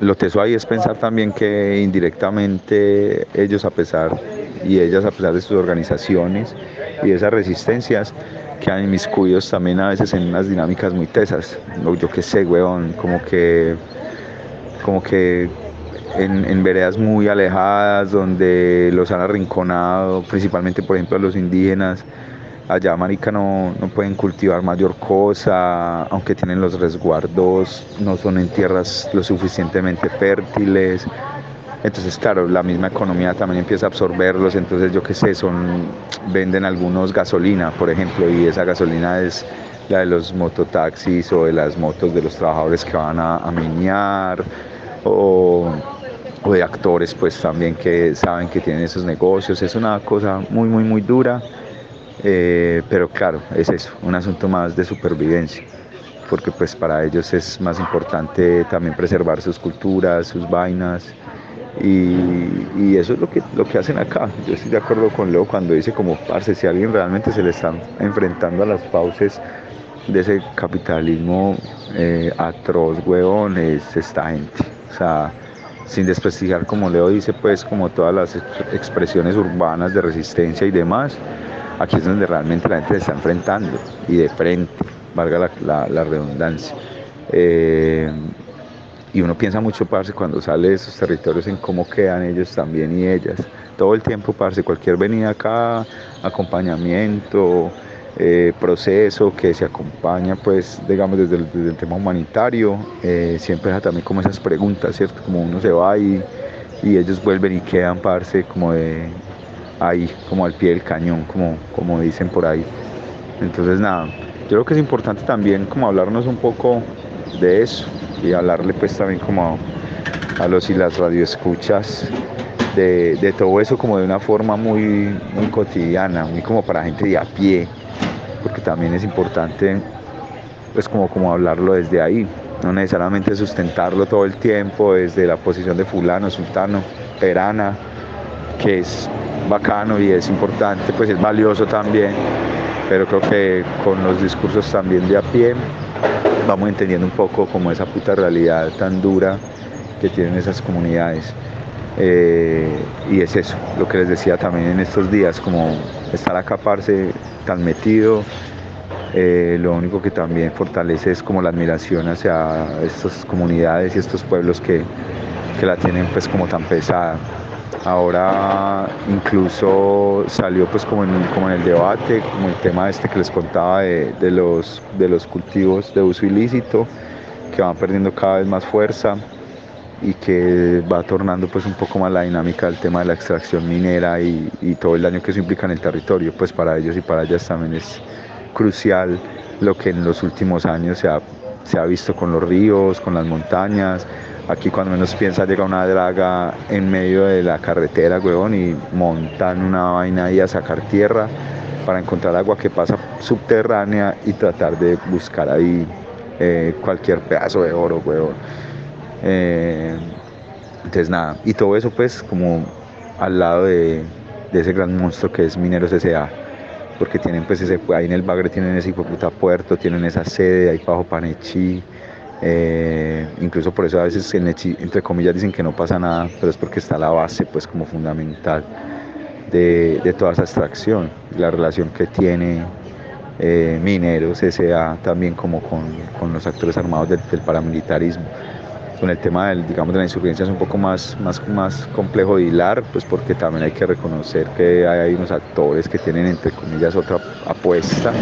Speaker 20: lo teso ahí es pensar también que indirectamente ellos a pesar y ellas a pesar de sus organizaciones y de esas resistencias quedan inmiscuidos también a veces en unas dinámicas muy tesas. Yo qué sé, weón, como que como que en, en, veredas muy alejadas donde los han arrinconado, principalmente por ejemplo a los indígenas, allá marica no, no pueden cultivar mayor cosa, aunque tienen los resguardos, no son en tierras lo suficientemente fértiles. Entonces, claro, la misma economía también empieza a absorberlos, entonces yo qué sé, son, venden algunos gasolina, por ejemplo, y esa gasolina es la de los mototaxis o de las motos de los trabajadores que van a, a o, o de actores pues también que saben que tienen esos negocios. Es una cosa muy, muy, muy dura. Eh, pero claro, es eso, un asunto más de supervivencia, porque pues para ellos es más importante también preservar sus culturas, sus vainas, y, y, eso es lo que, lo que hacen acá. Yo estoy de acuerdo con Leo cuando dice como, parce, si alguien realmente se le está enfrentando a las fauces de ese capitalismo eh, atroz, huevón, es esta gente. O sea, sin desprestigiar, como Leo dice, pues como todas las expresiones urbanas de resistencia y demás, aquí es donde realmente la gente se está enfrentando y de frente, valga la, redundancia. Eh, y uno piensa mucho, parce, cuando sale de esos territorios en cómo quedan ellos también y ellas. Todo el tiempo, parce, cualquier venida acá, acompañamiento, eh, proceso que se acompaña, pues, digamos, desde el, desde el tema humanitario, eh, siempre deja también como esas preguntas, ¿cierto? Como uno se va y, y ellos vuelven y quedan, parce, como de ahí, como al pie del cañón, como, como dicen por ahí. Entonces, nada, yo creo que es importante también como hablarnos un poco de eso y hablarle pues también como a, los y las radioescuchas de, de, todo eso como de una forma muy, muy cotidiana, muy como para gente de a pie, porque también es importante pues como, como hablarlo desde ahí, no necesariamente sustentarlo todo el tiempo desde la posición de fulano, sultano, perana, que es bacano y es importante, pues es valioso también, pero creo que con los discursos también de a pie vamos entendiendo un poco como esa puta realidad tan dura que tienen esas comunidades. Eh, y es eso, lo que les decía también en estos días, como estar acá, parce, tan metido, eh, lo único que también fortalece es como la admiración hacia estas comunidades y estos pueblos que, que la tienen pues como tan pesada. Ahora incluso salió pues como en, el debate, como el tema este que les contaba de, los, cultivos de uso ilícito, que van perdiendo cada vez más fuerza y que va tornando pues un poco más la dinámica del tema de la extracción minera y, todo el daño que eso implica en el territorio, pues para ellos y para ellas también es crucial lo que en los últimos años se ha visto con los ríos, con las montañas, Aquí cuando menos piensa llega una draga en medio de la carretera, huevón, y montan una vaina ahí a sacar tierra para encontrar agua que pasa subterránea y tratar de buscar ahí eh, cualquier pedazo de oro, huevón. Eh, entonces nada, y todo eso pues como al lado de, ese gran monstruo que es Mineros S.A. Porque tienen pues ese, ahí en el Bagre tienen ese puta puerto, tienen esa sede ahí bajo Panechí, eh, incluso por eso a veces entre comillas dicen que no pasa nada, pero es porque está la base pues como fundamental de, de toda esa extracción, la relación que tiene eh, Mineros S.A. también como con, con, los actores armados del, paramilitarismo. Con el tema del, digamos, de la insurgencia es un poco más, más, más complejo de hilar, pues porque también hay que reconocer que hay, hay unos actores que tienen entre comillas otra apuesta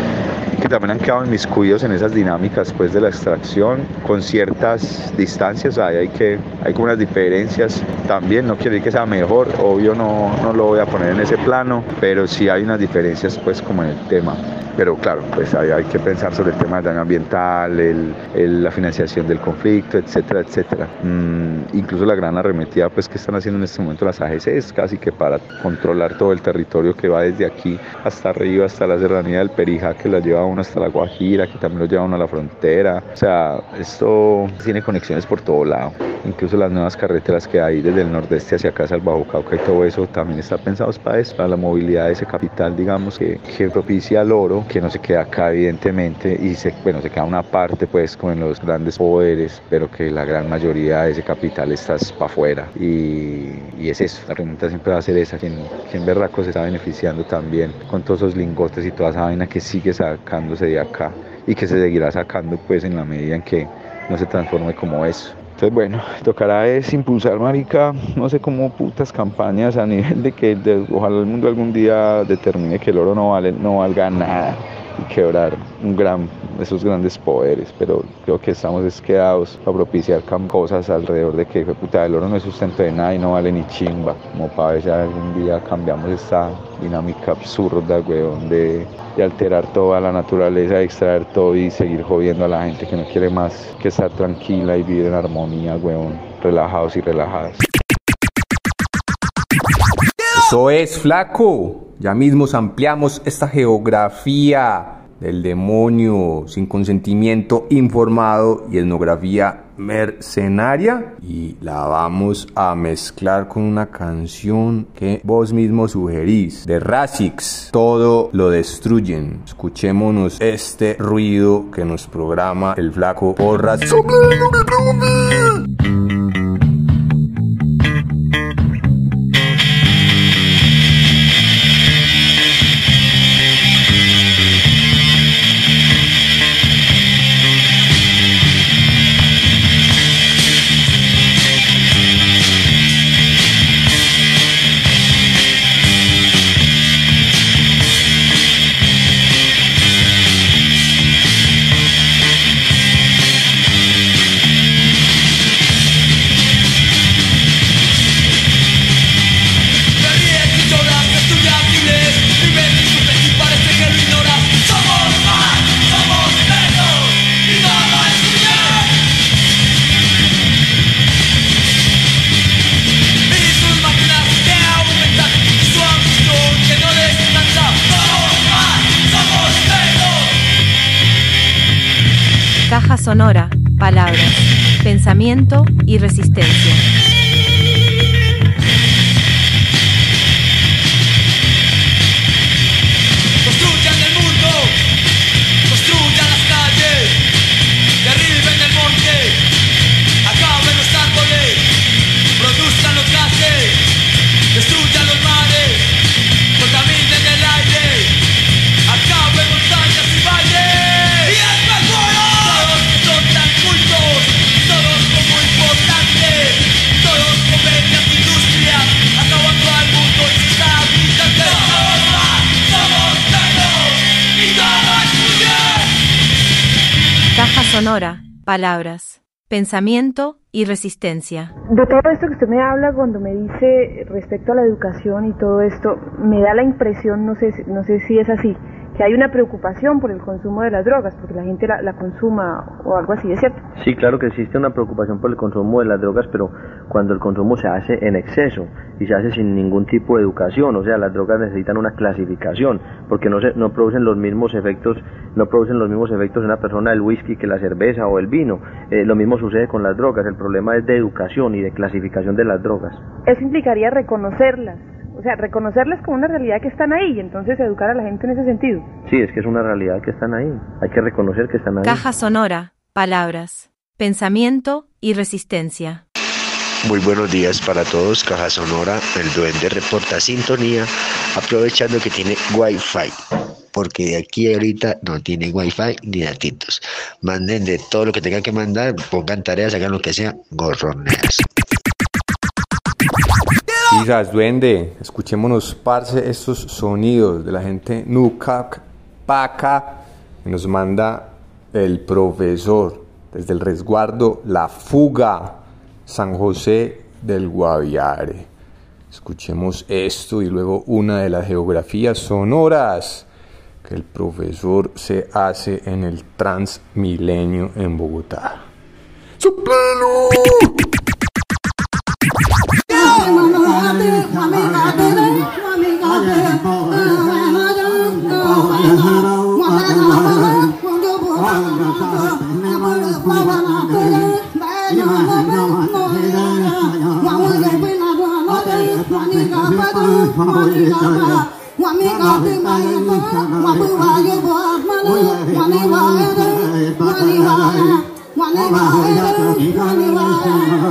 Speaker 20: que también han quedado inmiscuidos en esas dinámicas pues de la extracción con ciertas distancias, ahí hay que hay como unas diferencias también, no quiere decir que sea mejor, obvio no, no lo voy a poner en ese plano, pero sí hay unas diferencias pues como en el tema. Pero claro, pues hay, hay que pensar sobre el tema del daño ambiental, el, el- la financiación del conflicto, etcétera, etcétera. Mm, incluso la gran arremetida pues que están haciendo en este momento las AGCs, casi que para controlar todo el territorio que va desde aquí hasta arriba, hasta la serranía del Perijá, que la lleva uno hasta la Guajira, que también lo lleva uno a la frontera. O sea, esto tiene conexiones por todo lado. Incluso las nuevas carreteras que hay desde el nordeste hacia acá, hacia el Bajo Cauca y todo eso, también está pensado para eso, para la movilidad de ese capital, digamos, que, que propicia el oro, que no se queda acá evidentemente, y se, bueno, se queda una parte pues con los grandes poderes, pero que la gran mayoría de ese capital está para afuera. Y, y es eso, la pregunta siempre va a ser esa, ¿quién, quién berraco se está beneficiando también con todos esos lingotes y toda esa vaina que sigue sacándose de acá y que se seguirá sacando pues en la medida en que no se transforme como eso. Entonces, bueno, tocará es impulsar, marica, no sé cómo putas campañas a nivel de que ojalá el mundo algún día determine que el oro no vale, no valga nada quebrar un gran, esos grandes poderes, pero creo que estamos desquedados para propiciar cosas alrededor de que, puta, el oro no es sustento de nada y no vale ni chimba, como para ver si algún día cambiamos esta dinámica absurda, weón, de, de alterar toda la naturaleza, de extraer todo y seguir jodiendo a la gente que no quiere más que estar tranquila y vivir en armonía, weón, relajados y relajadas.
Speaker 5: Eso es, flaco. Ya mismo ampliamos esta geografía del demonio sin consentimiento informado y etnografía mercenaria y la vamos a mezclar con una canción que vos mismo sugerís de Rasix todo lo destruyen. Escuchémonos este ruido que nos programa el flaco Porras
Speaker 3: palabras, pensamiento y resistencia. Palabras, pensamiento y resistencia.
Speaker 1: De todo esto que usted me habla cuando me dice respecto a la educación y todo esto, me da la impresión, no sé, no sé si es así, que hay una preocupación por el consumo de las drogas, porque la gente la, la consuma o algo así, ¿es cierto?
Speaker 2: Sí, claro que existe una preocupación por el consumo de las drogas, pero cuando el consumo se hace en exceso y se hace sin ningún tipo de educación, o sea, las drogas necesitan una clasificación, porque no se, no producen los mismos efectos, no producen los mismos efectos en una persona el whisky que la cerveza o el vino. Eh, lo mismo sucede con las drogas, el problema es de educación y de clasificación de las drogas.
Speaker 1: Eso implicaría reconocerlas, o sea, reconocerlas como una realidad que están ahí y entonces educar a la gente en ese sentido.
Speaker 2: Sí, es que es una realidad que están ahí, hay que reconocer que están ahí.
Speaker 3: Caja sonora, palabras, pensamiento y resistencia.
Speaker 6: Muy buenos días para todos, Caja Sonora, el duende reporta sintonía, aprovechando que tiene wifi, porque aquí ahorita no tiene wifi ni datitos. Manden de todo lo que tengan que mandar, pongan tareas, hagan lo que sea, gorroneas.
Speaker 5: Quizás, duende, escuchémonos, parce, estos sonidos de la gente Nucac, Paca Nos manda el profesor desde el resguardo La Fuga, San José del Guaviare. Escuchemos esto y luego una de las geografías sonoras que el profesor se hace en el Transmilenio en Bogotá.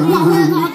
Speaker 5: One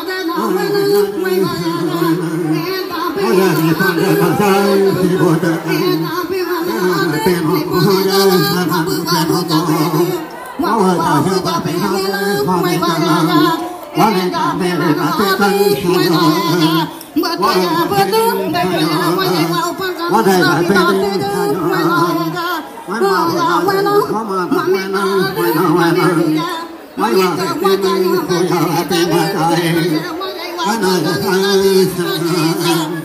Speaker 5: ¡Supleno!
Speaker 3: Caja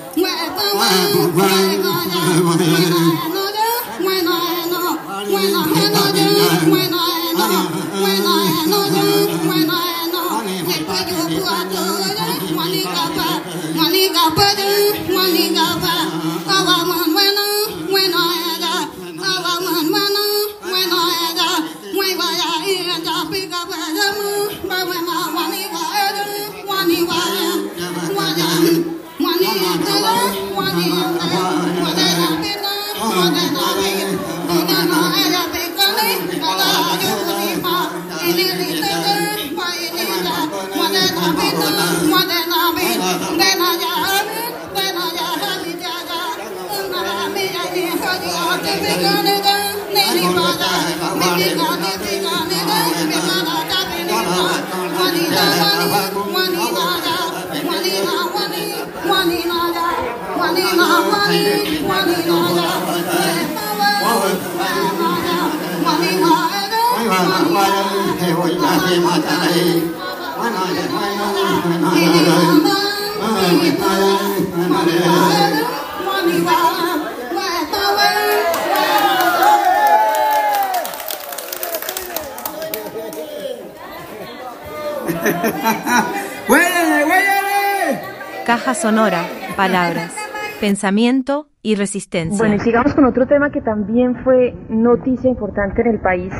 Speaker 3: palabras, pensamiento y resistencia.
Speaker 1: Bueno, y sigamos con otro tema que también fue noticia importante en el país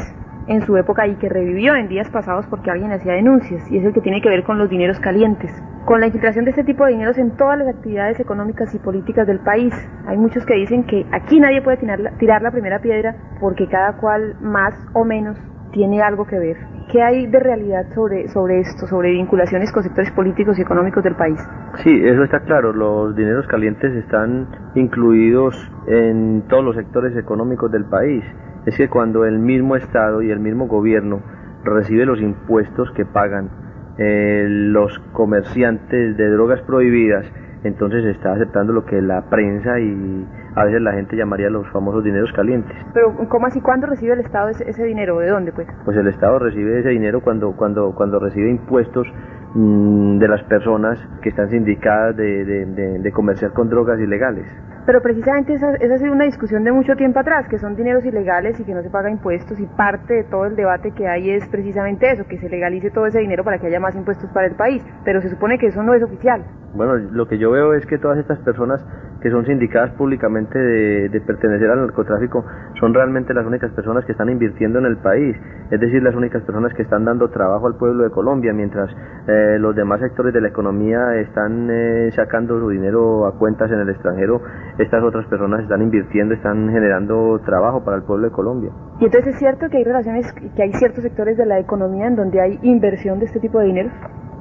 Speaker 1: en su época y que revivió en días pasados porque alguien hacía denuncias, y es el que tiene que ver con los dineros calientes. Con la infiltración de este tipo de dineros en todas las actividades económicas y políticas del país, hay muchos que dicen que aquí nadie puede tirar la, tirar la primera piedra porque cada cual más o menos tiene algo que ver. ¿Qué hay de realidad sobre, sobre esto, sobre vinculaciones con sectores políticos y económicos del país?
Speaker 2: Sí, eso está claro. Los dineros calientes están incluidos en todos los sectores económicos del país. Es que cuando el mismo Estado y el mismo gobierno recibe los impuestos que pagan eh, los comerciantes de drogas prohibidas, entonces está aceptando lo que la prensa y a veces la gente llamaría los famosos dineros calientes.
Speaker 1: Pero ¿cómo así? ¿Cuándo recibe el Estado ese, ese dinero? ¿De dónde pues?
Speaker 2: Pues el Estado recibe ese dinero cuando, cuando, cuando recibe impuestos mmm, de las personas que están sindicadas de, de, de, de comerciar con drogas ilegales.
Speaker 1: Pero precisamente esa, esa ha sido una discusión de mucho tiempo atrás, que son dineros ilegales y que no se paga impuestos y parte de todo el debate que hay es precisamente eso, que se legalice todo ese dinero para que haya más impuestos para el país. Pero se supone que eso no es oficial.
Speaker 2: Bueno, lo que yo veo es que todas estas personas que son sindicadas públicamente de, de, pertenecer al narcotráfico son realmente las únicas personas que están invirtiendo en el país, es decir, las únicas personas que están dando trabajo al pueblo de Colombia, mientras eh, los demás sectores de la economía están eh, sacando su dinero a cuentas en el extranjero, estas otras personas están invirtiendo, están generando trabajo para el pueblo de Colombia.
Speaker 1: Y entonces es cierto que hay relaciones, que hay ciertos sectores de la economía en donde hay inversión de este tipo de dinero.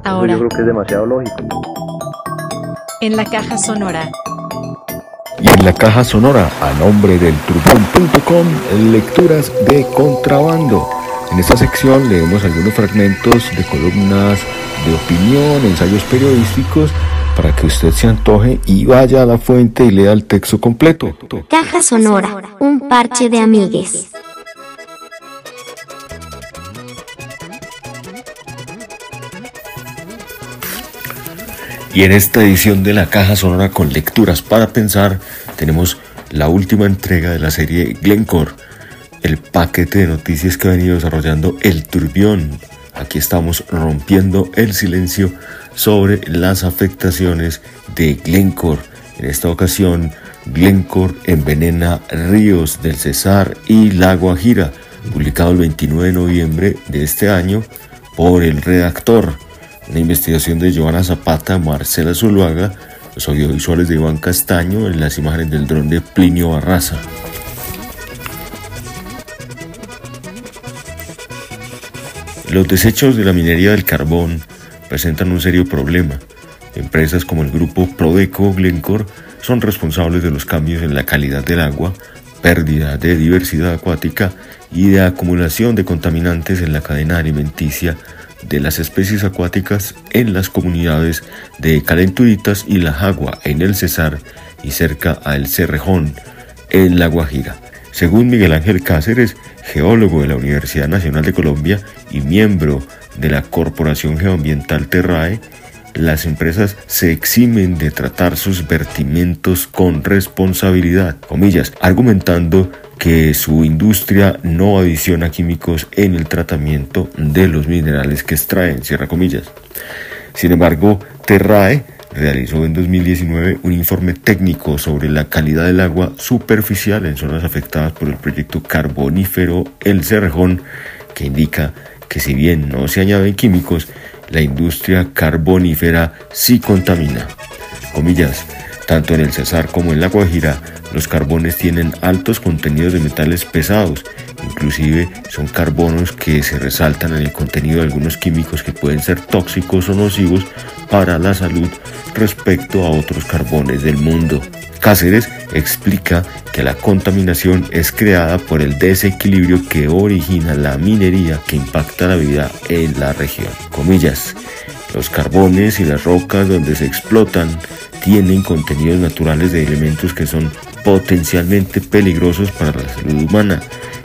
Speaker 2: Ahora. Eso yo creo que es demasiado lógico.
Speaker 3: En la caja sonora.
Speaker 21: Y en la caja sonora, a nombre del turbón.com, lecturas de contrabando. En esta sección leemos algunos fragmentos de columnas de opinión, ensayos periodísticos, para que usted se antoje y vaya a la fuente y lea el texto completo.
Speaker 13: Caja sonora, un parche de amigues.
Speaker 21: Y en esta edición de la caja sonora con lecturas para pensar, tenemos la última entrega de la serie Glencore, el paquete de noticias que ha venido desarrollando El Turbión. Aquí estamos rompiendo el silencio sobre las afectaciones de Glencore. En esta ocasión, Glencore envenena ríos del Cesar y la Guajira, publicado el 29 de noviembre de este año por el redactor. Una investigación de Joana Zapata, Marcela Zuluaga, los audiovisuales de Iván Castaño en las imágenes del dron de Plinio Barraza. Los desechos de la minería del carbón presentan un serio problema. Empresas como el grupo Prodeco Glencore son responsables de los cambios en la calidad del agua, pérdida de diversidad acuática y de acumulación de contaminantes en la cadena alimenticia de las especies acuáticas en las comunidades de Calenturitas y La Jagua en el Cesar y cerca a El Cerrejón en La Guajira. Según Miguel Ángel Cáceres, geólogo de la Universidad Nacional de Colombia y miembro de la Corporación Geoambiental Terrae, las empresas se eximen de tratar sus vertimientos con responsabilidad, comillas, argumentando que su industria no adiciona químicos en el tratamiento de los minerales que extraen, cierra comillas. Sin embargo, Terrae realizó en 2019 un informe técnico sobre la calidad del agua superficial en zonas afectadas por el proyecto carbonífero El Cerrejón, que indica que si bien no se añaden químicos, la industria carbonífera sí contamina. Comillas, tanto en el Cesar como en la Guajira, los carbones tienen altos contenidos de metales pesados, inclusive son carbonos que se resaltan en el contenido de algunos químicos que pueden ser tóxicos o nocivos para la salud respecto a otros carbones del mundo. Cáceres explica que la contaminación es creada por el desequilibrio que origina la minería que impacta la vida en la región. Comillas, los carbones y las rocas donde se explotan tienen contenidos naturales de elementos que son potencialmente peligrosos para la salud humana.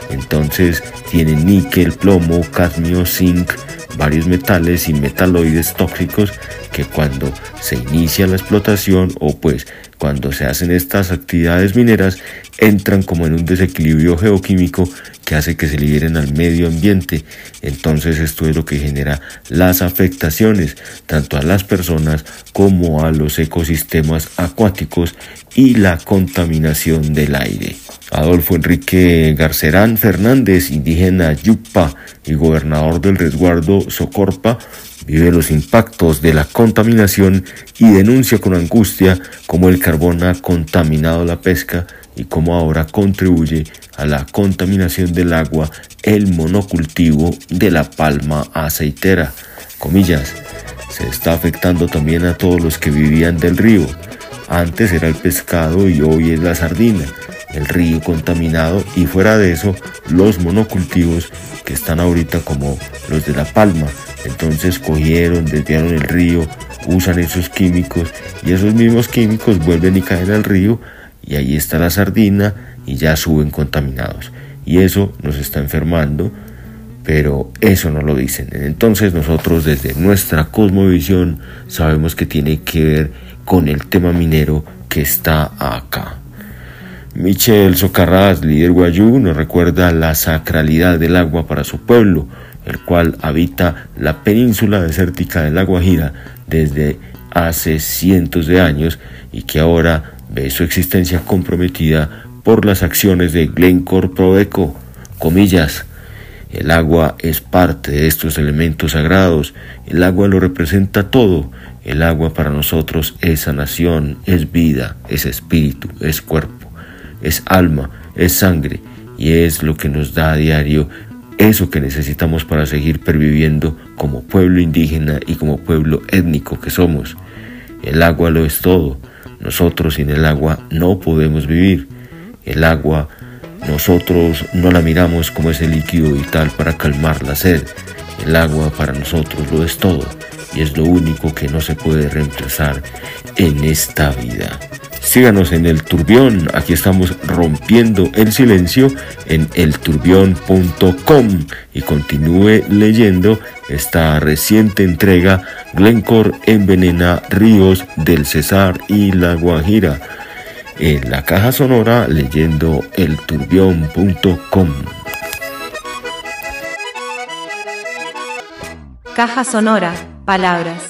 Speaker 21: Entonces tienen níquel, plomo, cadmio, zinc, varios metales y metaloides tóxicos que cuando se inicia la explotación o pues cuando se hacen estas actividades mineras entran como en un desequilibrio geoquímico que hace que se liberen al medio ambiente. Entonces esto es lo que genera las afectaciones tanto a las personas como a los ecosistemas acuáticos y la contaminación del aire. Adolfo Enrique Garcerán Fernández, indígena Yupa y gobernador del resguardo Socorpa, vive los impactos de la contaminación y denuncia con angustia cómo el carbón ha contaminado la pesca y cómo ahora contribuye a la contaminación del agua el monocultivo de la palma aceitera. Comillas, se está afectando también a todos los que vivían del río. Antes era el pescado y hoy es la sardina el río contaminado y fuera de eso los monocultivos que están ahorita como los de La Palma. Entonces cogieron, desviaron el río, usan esos químicos y esos mismos químicos vuelven y caen al río y ahí está la sardina y ya suben contaminados. Y eso nos está enfermando, pero eso no lo dicen. Entonces nosotros desde nuestra cosmovisión sabemos que tiene que ver con el tema minero que está acá. Michel Socarrás, líder guayú, nos recuerda la sacralidad del agua para su pueblo, el cual habita la península desértica de La Guajira desde hace cientos de años y que ahora ve su existencia comprometida por las acciones de Glencore Proeco. Comillas, el agua es parte de estos elementos sagrados, el agua lo representa todo, el agua para nosotros es sanación, es vida, es espíritu, es cuerpo, es alma, es sangre y es lo que nos da a diario eso que necesitamos para seguir perviviendo como pueblo indígena y como pueblo étnico que somos. El agua lo es todo. Nosotros sin el agua no podemos vivir. El agua nosotros no la miramos como ese líquido vital para calmar la sed. El agua para nosotros lo es todo y es lo único que no se puede reemplazar en esta vida. Síganos en el Turbión, aquí estamos rompiendo el silencio en elturbión.com y continúe leyendo esta reciente entrega Glencore envenena ríos del Cesar y la Guajira en la caja sonora leyendo elturbión.com.
Speaker 3: Caja sonora, palabras.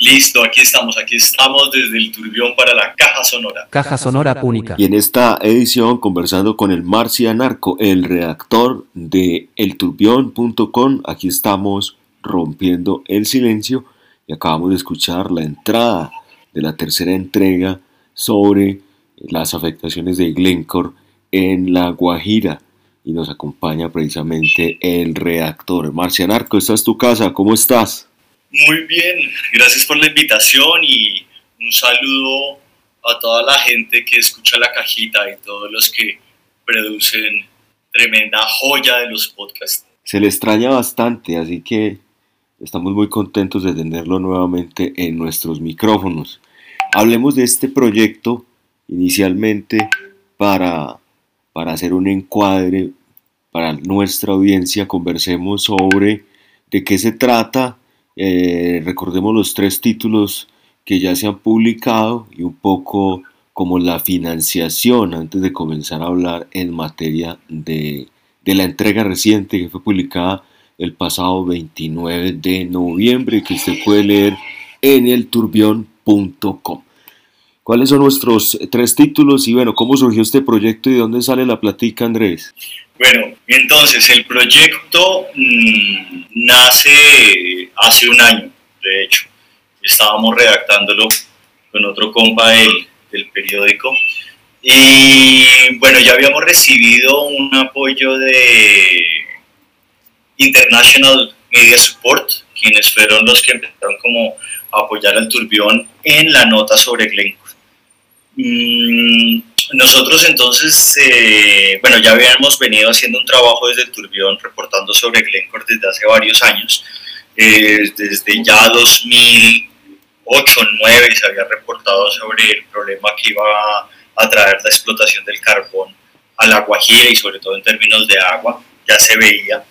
Speaker 22: Listo, aquí estamos, aquí estamos desde el Turbión para la Caja Sonora.
Speaker 18: Caja sonora única.
Speaker 21: Y en esta edición conversando con el Marcia Narco, el redactor de elturbión.com, aquí estamos rompiendo el silencio y acabamos de escuchar la entrada de la tercera entrega sobre las afectaciones de Glencore en La Guajira. Y nos acompaña precisamente el redactor. Marcia Narco, esta es tu casa, ¿cómo estás?
Speaker 22: Muy bien, gracias por la invitación y un saludo a toda la gente que escucha la cajita y todos los que producen tremenda joya de los podcasts.
Speaker 21: Se le extraña bastante, así que estamos muy contentos de tenerlo nuevamente en nuestros micrófonos. Hablemos de este proyecto inicialmente para, para hacer un encuadre para nuestra audiencia, conversemos sobre de qué se trata, eh, recordemos los tres títulos que ya se han publicado y un poco como la financiación antes de comenzar a hablar en materia de, de la entrega reciente que fue publicada el pasado 29 de noviembre que usted puede leer en el turbión.com. ¿Cuáles son nuestros tres títulos y bueno, cómo surgió este proyecto y de dónde sale la platica, Andrés?
Speaker 22: Bueno, entonces el proyecto mmm, nace hace un año, de hecho. Estábamos redactándolo con otro compa del, del periódico. Y bueno, ya habíamos recibido un apoyo de International Media Support, quienes fueron los que empezaron como a apoyar al Turbión en la nota sobre Glencore. Mm, nosotros entonces, eh, bueno, ya habíamos venido haciendo un trabajo desde Turbión reportando sobre Glencore desde hace varios años. Eh, desde ya 2008 2009 se había reportado sobre el problema que iba a traer la explotación del carbón a la Guajira y sobre todo en términos de agua, ya se veía.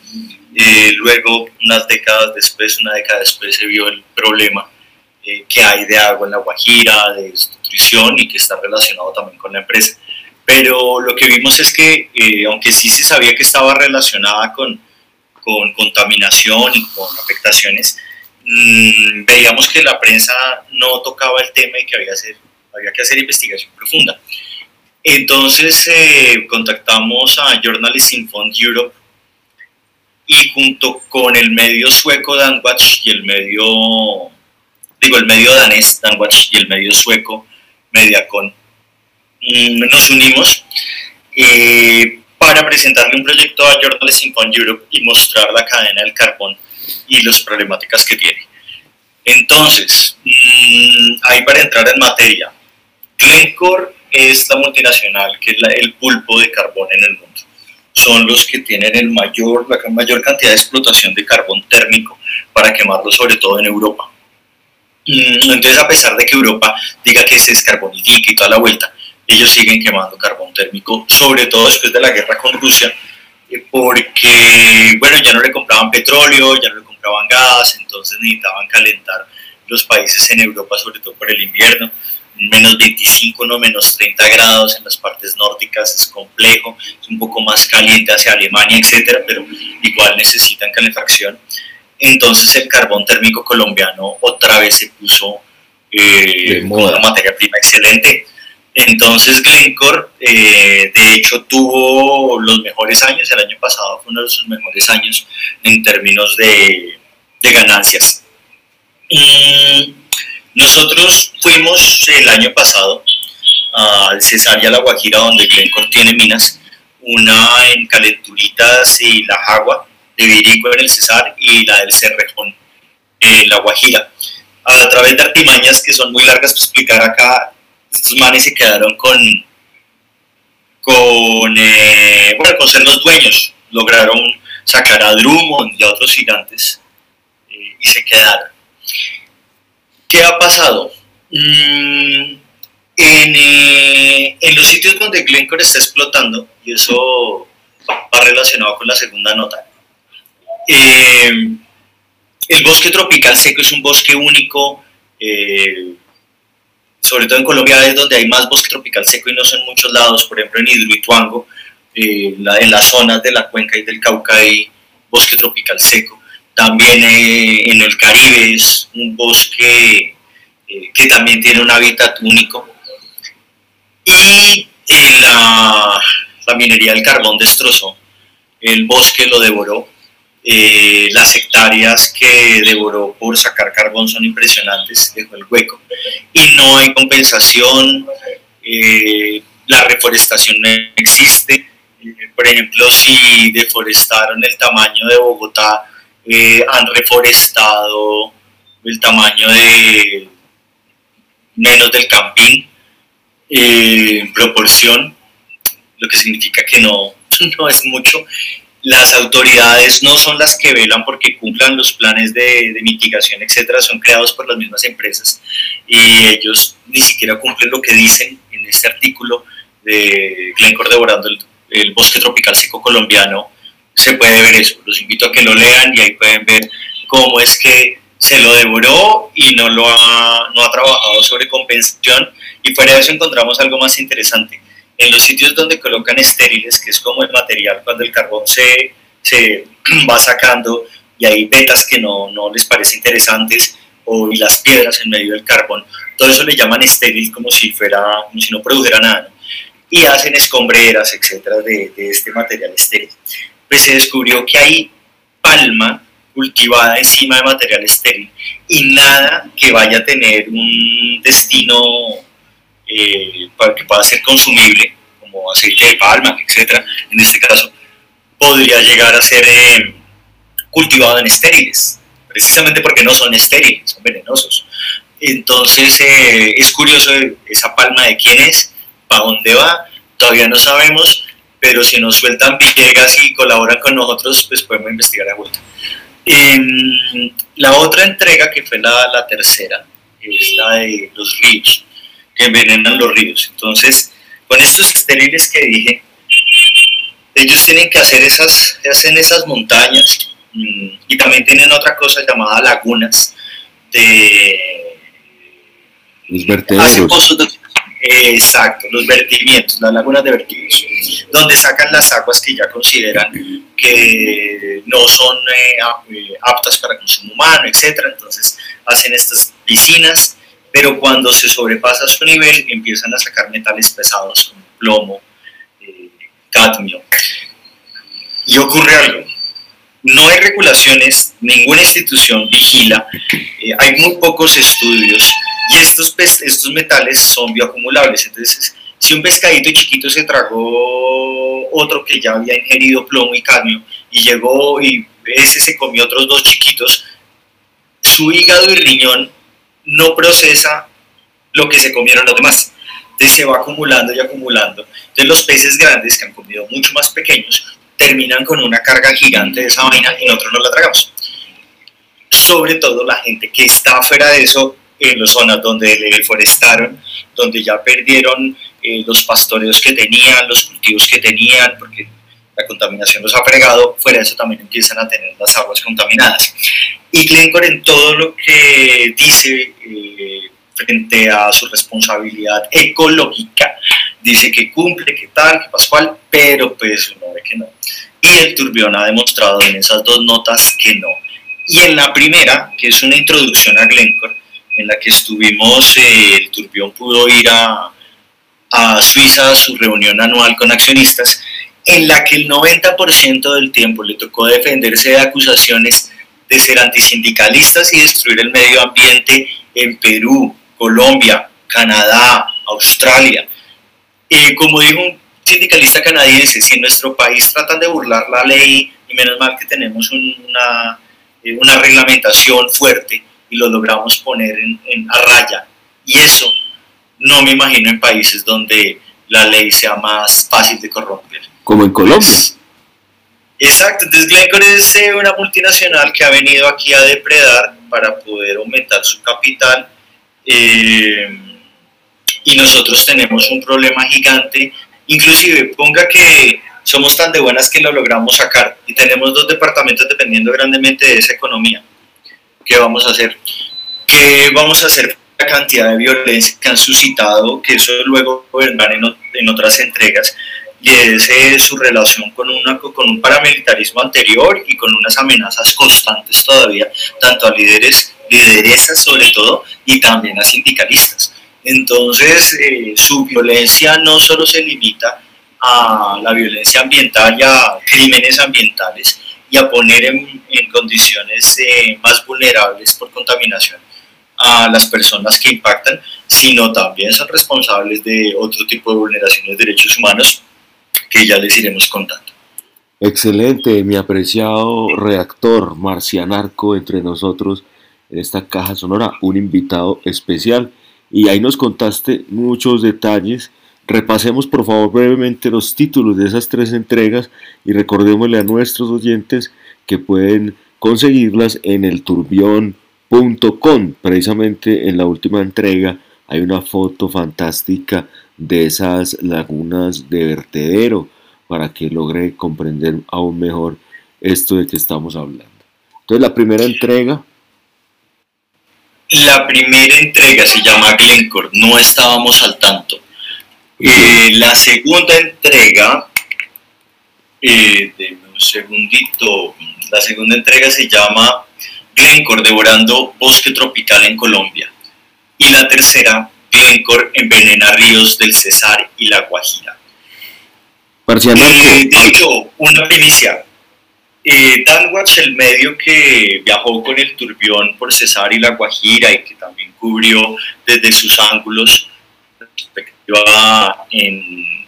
Speaker 22: Eh, luego, unas décadas después, una década después, se vio el problema que hay de agua en la Guajira, de y que está relacionado también con la empresa. Pero lo que vimos es que, eh, aunque sí se sabía que estaba relacionada con, con contaminación y con afectaciones, mmm, veíamos que la prensa no tocaba el tema y que había, hacer, había que hacer investigación profunda. Entonces eh, contactamos a Journalists in Fund Europe y junto con el medio sueco Danwatch y el medio, digo, el medio danés Danwatch y el medio sueco Mediacon, mmm, nos unimos eh, para presentarle un proyecto a Journalists in Fund Europe y mostrar la cadena del carbón y las problemáticas que tiene. Entonces, mmm, ahí para entrar en materia, Glencore es la multinacional que es el pulpo de carbón en el mundo. Son los que tienen el mayor, la mayor cantidad de explotación de carbón térmico para quemarlo, sobre todo en Europa. Entonces, a pesar de que Europa diga que se descarbonifica y toda la vuelta, ellos siguen quemando carbón térmico, sobre todo después de la guerra con Rusia, porque, bueno, ya no le compraban petróleo, ya no le compraban gas, entonces necesitaban calentar los países en Europa, sobre todo por el invierno menos 25, no menos 30 grados en las partes nórdicas es complejo, es un poco más caliente hacia Alemania, etcétera, pero igual necesitan calefacción. Entonces el carbón térmico colombiano otra vez se puso eh, como una materia prima excelente. Entonces Glencore, eh, de hecho, tuvo los mejores años, el año pasado fue uno de sus mejores años en términos de, de ganancias. Nosotros fuimos el año pasado al Cesar y a La Guajira, donde Glencore tiene minas, una en Calenturitas y La Jagua, de Virico en el Cesar, y la del Cerrejón en La Guajira. A través de artimañas que son muy largas para explicar acá, estos manes se quedaron con, con, eh, bueno, con ser los dueños, lograron sacar a Drummond y a otros gigantes eh, y se quedaron. ¿Qué ha pasado? Mm, en, eh, en, los sitios donde Glencore está explotando, y eso va relacionado con la segunda nota, eh, el bosque tropical seco es un bosque único, eh, sobre todo en Colombia es donde hay más bosque tropical seco y no son muchos lados, por ejemplo en Hidroituango, en las zonas de la cuenca y del Cauca hay bosque tropical seco. También en el Caribe es un bosque que también tiene un hábitat único y la, la, minería del carbón destrozó, el bosque lo devoró, eh, las hectáreas que devoró por sacar carbón son impresionantes, dejó el hueco, y no hay compensación, eh, la reforestación no existe, eh, por ejemplo, si deforestaron el tamaño de Bogotá, han reforestado el tamaño de menos del Campín, en proporción, lo que significa que no, (laughs) no es mucho. Las autoridades no son las que velan porque cumplan los planes de, mitigación, etcétera, son creados por las mismas empresas y ellos ni siquiera cumplen lo que dicen en este artículo de Glencore devorando el, el bosque tropical seco colombiano. Se puede ver eso, los invito a que lo lean y ahí pueden ver cómo es que se lo devoró y no lo ha, no ha trabajado sobre compensación y fuera de eso encontramos algo más interesante. En los sitios donde colocan estériles, que es como el material cuando el carbón se, se (clears throat) va sacando y hay vetas que no, no les parece interesantes o las piedras en medio del carbón, todo eso le llaman estéril como si fuera, como si no produjera nada. Y hacen escombreras, etcétera, de, de este material estéril. Pues se descubrió que hay palma cultivada encima de material estéril y nada que vaya a tener un destino eh, para que pueda ser consumible, como aceite de palma, etcétera, en este caso, podría llegar a ser eh, cultivado en estériles, precisamente porque no son estériles, son venenosos. Entonces eh, es curioso esa palma de quién es, para dónde va, todavía no sabemos, pero si nos sueltan Villegas y colaboran con nosotros, pues podemos investigar a vuelta. la otra entrega, que fue la, la tercera, es la de los ríos que envenenan los ríos. Entonces, con estos estériles que dije, ellos tienen que hacer esas, hacen esas montañas mm, y también tienen otra cosa llamada lagunas de...
Speaker 21: Los vertederos.
Speaker 22: exacto, los vertimientos, las lagunas de vertidos, donde sacan las aguas que ya consideran que no son eh, eh, aptas para consumo humano, etcétera. Entonces hacen estas piscinas pero cuando se sobrepasa su nivel empiezan a sacar metales pesados como plomo, eh, cadmio. Y ocurre algo. No hay regulaciones, ninguna institución vigila, eh, hay muy pocos estudios y estos, estos metales son bioacumulables. Entonces, si un pescadito chiquito se tragó otro que ya había ingerido plomo y cadmio y llegó y ese se comió otros dos chiquitos, su hígado y riñón no procesa lo que se comieron los demás. Entonces se va acumulando y acumulando. Entonces los peces grandes que han comido mucho más pequeños terminan con una carga gigante de esa vaina y nosotros no la tragamos. Sobre todo la gente que está fuera de eso, en las zonas donde le deforestaron, donde ya perdieron eh, los pastoreos que tenían, los cultivos que tenían, porque la contaminación los ha fregado, fuera de eso también empiezan a tener las aguas contaminadas. Y Glencore en todo lo que dice eh, frente a su responsabilidad ecológica, dice que cumple, que tal, que pascual, pero pues uno ve que no. Y el Turbión ha demostrado en esas dos notas que no. Y en la primera, que es una introducción a Glencore, en la que estuvimos, eh, el Turbión pudo ir a, a Suiza a su reunión anual con accionistas, en la que el 90% del tiempo le tocó defenderse de acusaciones de ser antisindicalistas y destruir el medio ambiente en Perú, Colombia, Canadá, Australia. Eh, como dijo un sindicalista canadiense, si en nuestro país tratan de burlar la ley, y menos mal que tenemos una, eh, una reglamentación fuerte y lo logramos poner en, en, a raya. Y eso no me imagino en países donde la ley sea más fácil de corromper.
Speaker 21: Como en Colombia.
Speaker 22: Exacto, entonces Glencore es una multinacional que ha venido aquí a depredar para poder aumentar su capital eh, y nosotros tenemos un problema gigante, inclusive ponga que somos tan de buenas que lo logramos sacar y tenemos dos departamentos dependiendo grandemente de esa economía. ¿Qué vamos a hacer? ¿Qué vamos a hacer la cantidad de violencia que han suscitado, que eso luego vendrán en, en otras entregas? Y es eh, su relación con, una, con un paramilitarismo anterior y con unas amenazas constantes todavía, tanto a líderes, lideresas sobre todo, y también a sindicalistas. Entonces, eh, su violencia no solo se limita a la violencia ambiental y a crímenes ambientales y a poner en, en condiciones eh, más vulnerables por contaminación a las personas que impactan, sino también son responsables de otro tipo de vulneraciones de derechos humanos que ya les iremos contando.
Speaker 21: Excelente, mi apreciado reactor marcianarco entre nosotros en esta caja sonora, un invitado especial. Y ahí nos contaste muchos detalles. Repasemos por favor brevemente los títulos de esas tres entregas y recordémosle a nuestros oyentes que pueden conseguirlas en el turbión.com. Precisamente en la última entrega hay una foto fantástica de esas lagunas de vertedero para que logre comprender aún mejor esto de que estamos hablando. Entonces la primera entrega.
Speaker 22: La primera entrega se llama Glencore, no estábamos al tanto. Eh, la segunda entrega, eh, de un segundito, la segunda entrega se llama Glencore, devorando bosque tropical en Colombia. Y la tercera, Glencore envenena ríos del Cesar y la Guajira. Eh, de hecho, una primicia. Eh, Danwatch, el medio que viajó con el turbión por Cesar y la Guajira y que también cubrió desde sus ángulos perspectiva en,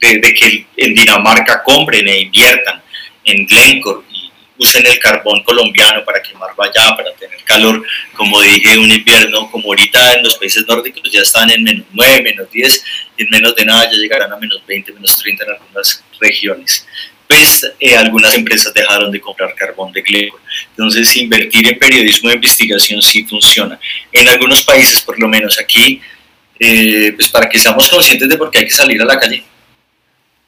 Speaker 22: de, de, que en Dinamarca compren e inviertan en Glencore usen el carbón colombiano para quemar allá, para tener calor, como dije, un invierno como ahorita en los países nórdicos ya están en menos 9, menos 10 y en menos de nada ya llegarán a menos 20, menos 30 en algunas regiones. Pues eh, algunas empresas dejaron de comprar carbón de Glencore. Entonces, invertir en periodismo de investigación sí funciona. En algunos países, por lo menos aquí, eh, pues para que seamos conscientes de por qué hay que salir a la calle.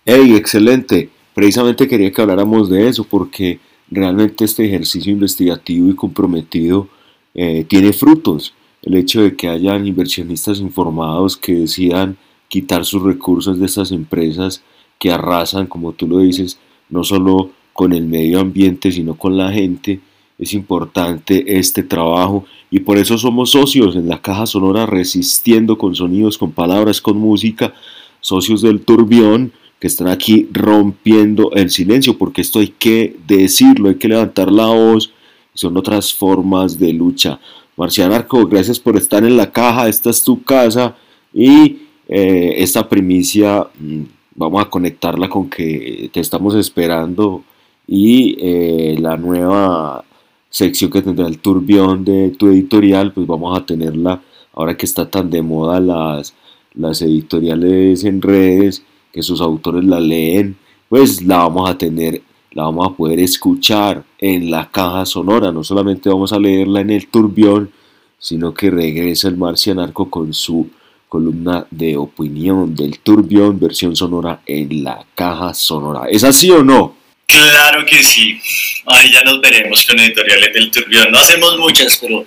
Speaker 21: ¡Hey, excelente! Precisamente quería que habláramos de eso porque realmente este ejercicio investigativo y comprometido eh, tiene frutos. El hecho de que hayan inversionistas informados que decidan quitar sus recursos de estas empresas que arrasan, como tú lo dices, no solo con el medio ambiente, sino con la gente, es importante este trabajo y por eso somos socios en la caja sonora resistiendo con sonidos, con palabras, con música, socios del turbión que están aquí rompiendo el silencio, porque esto hay que decirlo, hay que levantar la voz, son otras formas de lucha. Marcian Arco, gracias por estar en la caja, esta es tu casa y eh, esta primicia mm, vamos a conectarla con que te estamos esperando y eh, la nueva sección que tendrá el turbión de tu editorial, pues vamos a tenerla ahora que está tan de moda las, las editoriales en redes que sus autores la leen, pues la vamos a tener, la vamos a poder escuchar en la caja sonora. No solamente vamos a leerla en el turbión, sino que regresa el marcianarco con su columna de opinión del turbión, versión sonora en la caja sonora. ¿Es así o no?
Speaker 22: Claro que sí. Ahí ya nos veremos con editoriales del turbión. No hacemos muchas, pero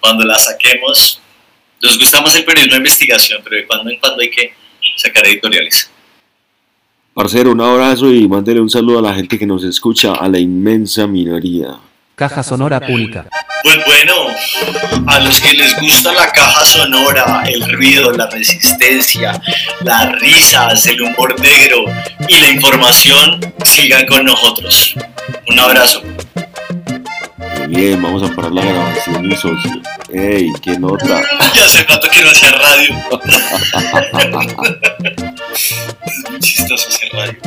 Speaker 22: cuando las saquemos, nos gusta más el periodismo de investigación, pero de cuando en cuando hay que sacar editoriales.
Speaker 21: Parcero, un abrazo y mándele un saludo a la gente que nos escucha, a la inmensa minoría.
Speaker 18: Caja Sonora Pública.
Speaker 22: Pues bueno, a los que les gusta la caja sonora, el ruido, la resistencia, las risas, el humor negro y la información, sigan con nosotros. Un abrazo.
Speaker 23: Bien, vamos a parar la grabación, mi socio. ¡Ey, qué nota! (laughs)
Speaker 22: Ya hace rato que no hacía radio. es (laughs) muy chistoso hacer radio.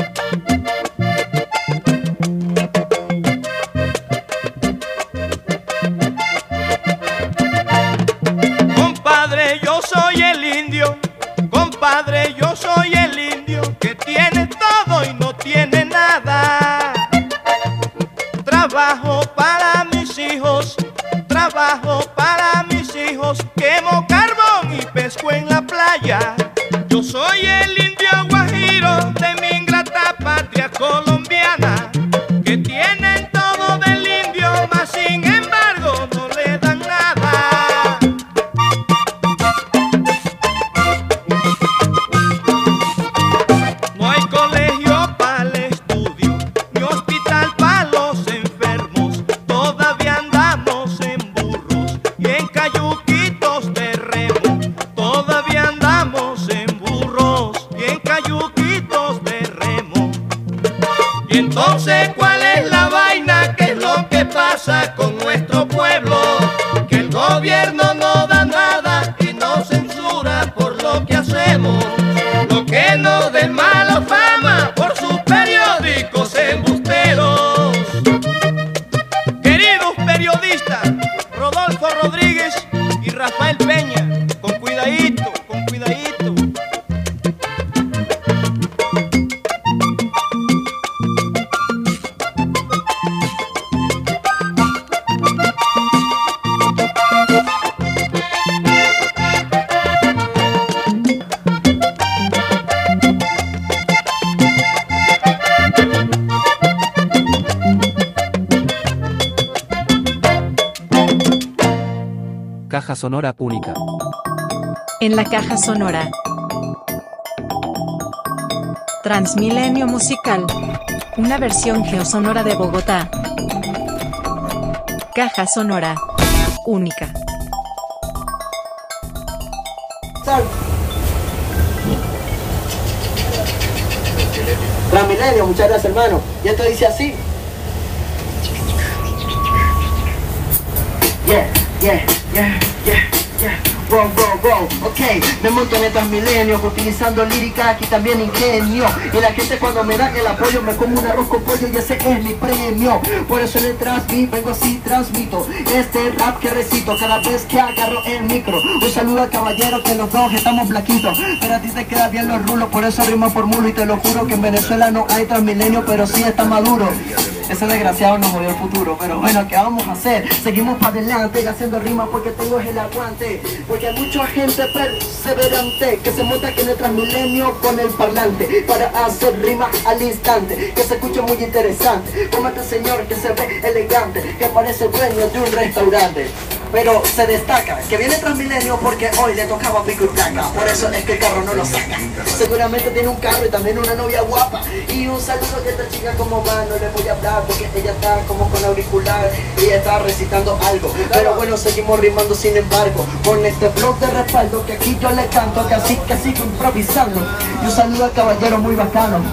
Speaker 24: Compadre, yo soy el indio. Compadre, yo soy el indio que tiene todo y no tiene nada. Trabajo para mis hijos, trabajo para hijos, quemo carbón y pesco en la playa. Yo soy el indio
Speaker 18: Sonora Pública.
Speaker 3: En la caja sonora. Transmilenio musical. Una versión geosonora de Bogotá. Caja sonora. Única.
Speaker 25: Transmilenio, muchas gracias hermano. Y esto dice así. Yeah, yeah, yeah. Wow, wow, wow, ok, me monto en el Transmilenio utilizando lírica y también ingenio. Y la gente cuando me da el apoyo me como un arroz con pollo y ese es mi premio. Por eso en el transmit vengo así, transmito este rap que recito cada vez que agarro el micro. Un saludo al caballero que los dos estamos blaquitos Pero a ti te quedan bien los rulos, por eso rima por mulo Y te lo juro que en Venezuela no hay Transmilenio, pero sí está maduro ese desgraciado nos jodió el futuro, pero bueno, ¿qué vamos a hacer? Seguimos para adelante, haciendo rimas porque tengo el aguante. Porque hay mucha gente perseverante que se monta aquí en el Transmilenio con el parlante para hacer rimas al instante, que se escucha muy interesante. Como este señor que se ve elegante, que parece dueño de un restaurante. Pero se destaca que viene Transmilenio porque hoy le tocaba pico y placa. Por eso es que el carro no lo saca. Seguramente tiene un carro y también una novia guapa. Y un saludo que esta chica como va, no le voy a hablar porque ella está como con auricular y está recitando algo. Pero bueno, seguimos rimando sin embargo. Con este blog de respaldo que aquí yo le canto, así que sigo improvisando. Y un saludo al caballero muy bacano.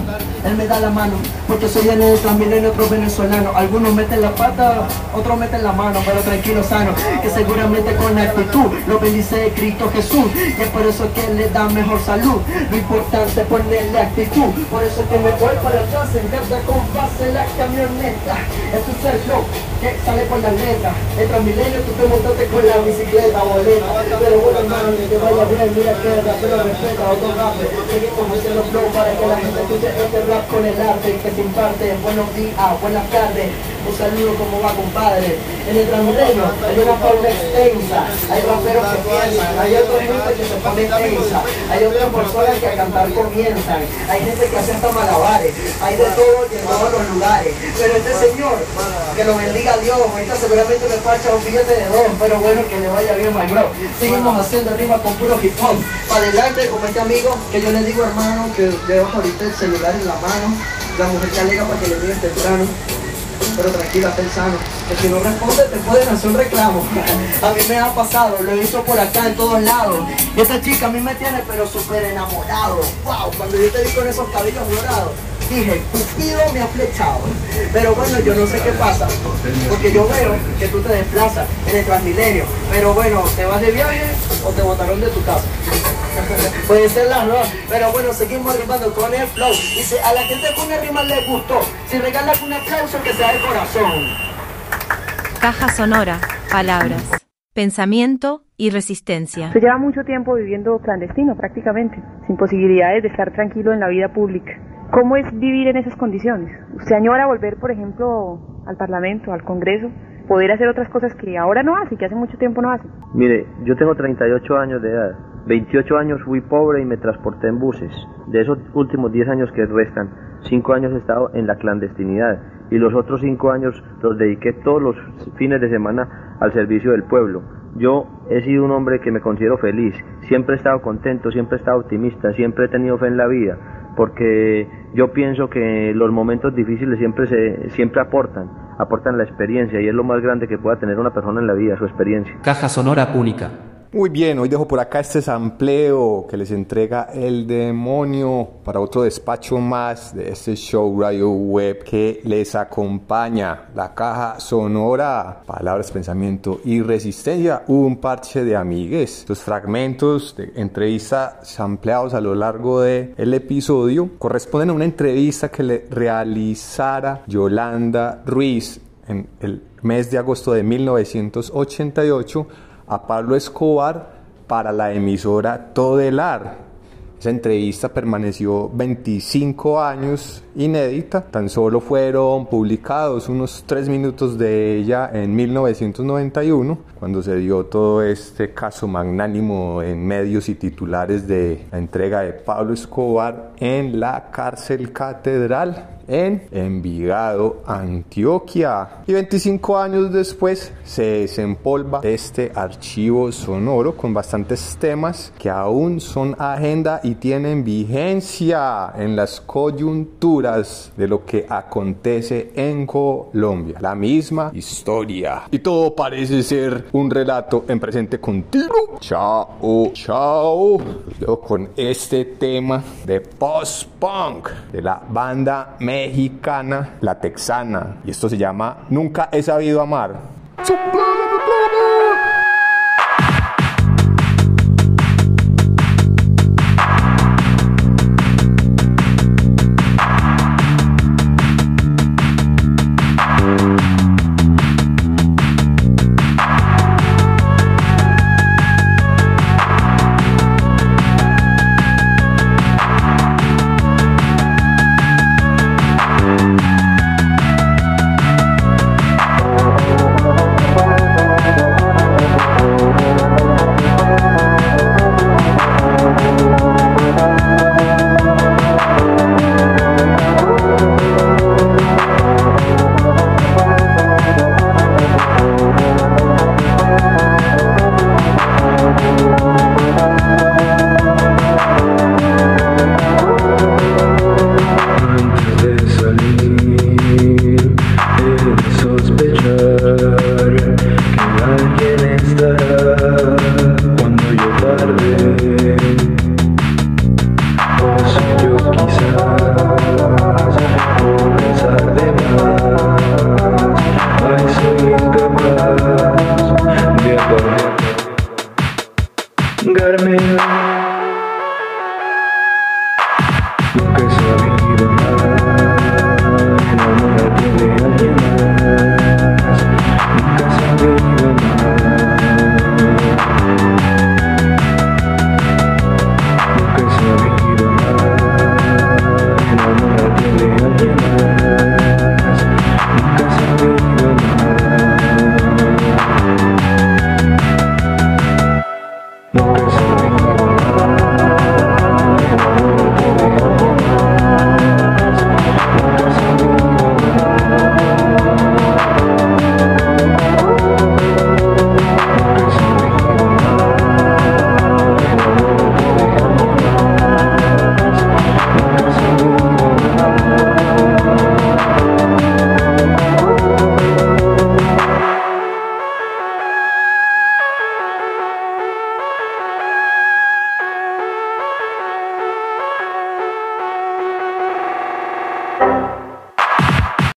Speaker 25: Él me da la mano, porque soy en el Transmilenio otro venezolano. Algunos meten la pata, otros meten la mano, pero tranquilo, sano. Que seguramente con actitud lo bendice Cristo Jesús. Y es por eso que le da mejor salud. Lo importante es ponerle actitud. Por eso que me voy para atrás en vez de compase la camioneta. Esto es el flow sale por la letra. El Transmilenio tú te montaste con la bicicleta boleta. Pero bueno, hermano, que te vaya bien, mira que rapero respeta, otro rape. Seguimos haciendo flow para que la gente escuche este rap con el arte que se imparte. Buenos días, buenas tardes. Un saludo como va, compadre. En el Transmilenio hay una forma extensa. Hay raperos que piensan, hay otra gente que se pone tensa. Hay otras personas que a cantar comienzan. Hay gente que hace hasta malabares. Hay de todo y en todos los lugares. Pero este señor, que lo bendiga Dios. Ahorita seguramente me facha un billete de dos. Pero bueno, que le vaya bien, my bro. Seguimos haciendo arriba con puro hip hop. Para adelante, como este amigo, que yo le digo hermano, que llevo ahorita el celular en la mano. La mujer que alega para que le diga temprano. Pero tranquila, ten sano, que no responde te pueden hacer un reclamo. (laughs) A mí me ha pasado, lo he visto por acá en todos lados. Y esa chica a mí me tiene pero súper enamorado. Wow, cuando yo te vi con esos cabellos dorados, dije, Cupido me ha flechado. Pero bueno, yo no sé qué pasa, porque yo veo que tú te desplazas en el Transmilenio. Pero bueno, ¿te vas de viaje o te botaron de tu casa? (laughs) Puede ser la no, pero bueno, seguimos rimando con el flow. Dice, a la gente con el rima le gustó. Si regala un aplauso, que sea de corazón.
Speaker 3: Caja sonora, palabras, pensamiento y resistencia.
Speaker 1: Se lleva mucho tiempo viviendo clandestino prácticamente, sin posibilidades de estar tranquilo en la vida pública. ¿Cómo es vivir en esas condiciones? ¿Usted añora volver, por ejemplo, al Parlamento, al Congreso, poder hacer otras cosas que ahora no hace, que hace mucho tiempo no hace?
Speaker 2: Mire, yo tengo 38 años de edad. 28 años fui pobre y me transporté en buses. De esos últimos 10 años que restan, 5 años he estado en la clandestinidad y los otros 5 años los dediqué todos los fines de semana al servicio del pueblo. Yo he sido un hombre que me considero feliz, siempre he estado contento, siempre he estado optimista, siempre he tenido fe en la vida, porque yo pienso que los momentos difíciles siempre se siempre aportan, aportan la experiencia y es lo más grande que pueda tener una persona en la vida, su experiencia.
Speaker 18: Caja sonora única.
Speaker 5: Muy bien, hoy dejo por acá este sampleo que les entrega el demonio para otro despacho más de este show Radio Web que les acompaña. La caja sonora, palabras, pensamiento y resistencia, un parche de amigues. Los fragmentos de entrevista sampleados a lo largo del el episodio corresponden a una entrevista que le realizara Yolanda Ruiz en el mes de agosto de 1988 a Pablo Escobar para la emisora Todelar. Esa entrevista permaneció 25 años inédita, tan solo fueron publicados unos 3 minutos de ella en 1991, cuando se dio todo este caso magnánimo en medios y titulares de la entrega de Pablo Escobar en la cárcel catedral en Envigado, Antioquia. Y 25 años después se desempolva este archivo sonoro con bastantes temas que aún son agenda y tienen vigencia en las coyunturas de lo que acontece en Colombia. La misma historia. Y todo parece ser un relato en presente continuo. Chao, chao. Yo con este tema de post-punk de la banda mexicana, la texana. Y esto se llama Nunca he sabido amar.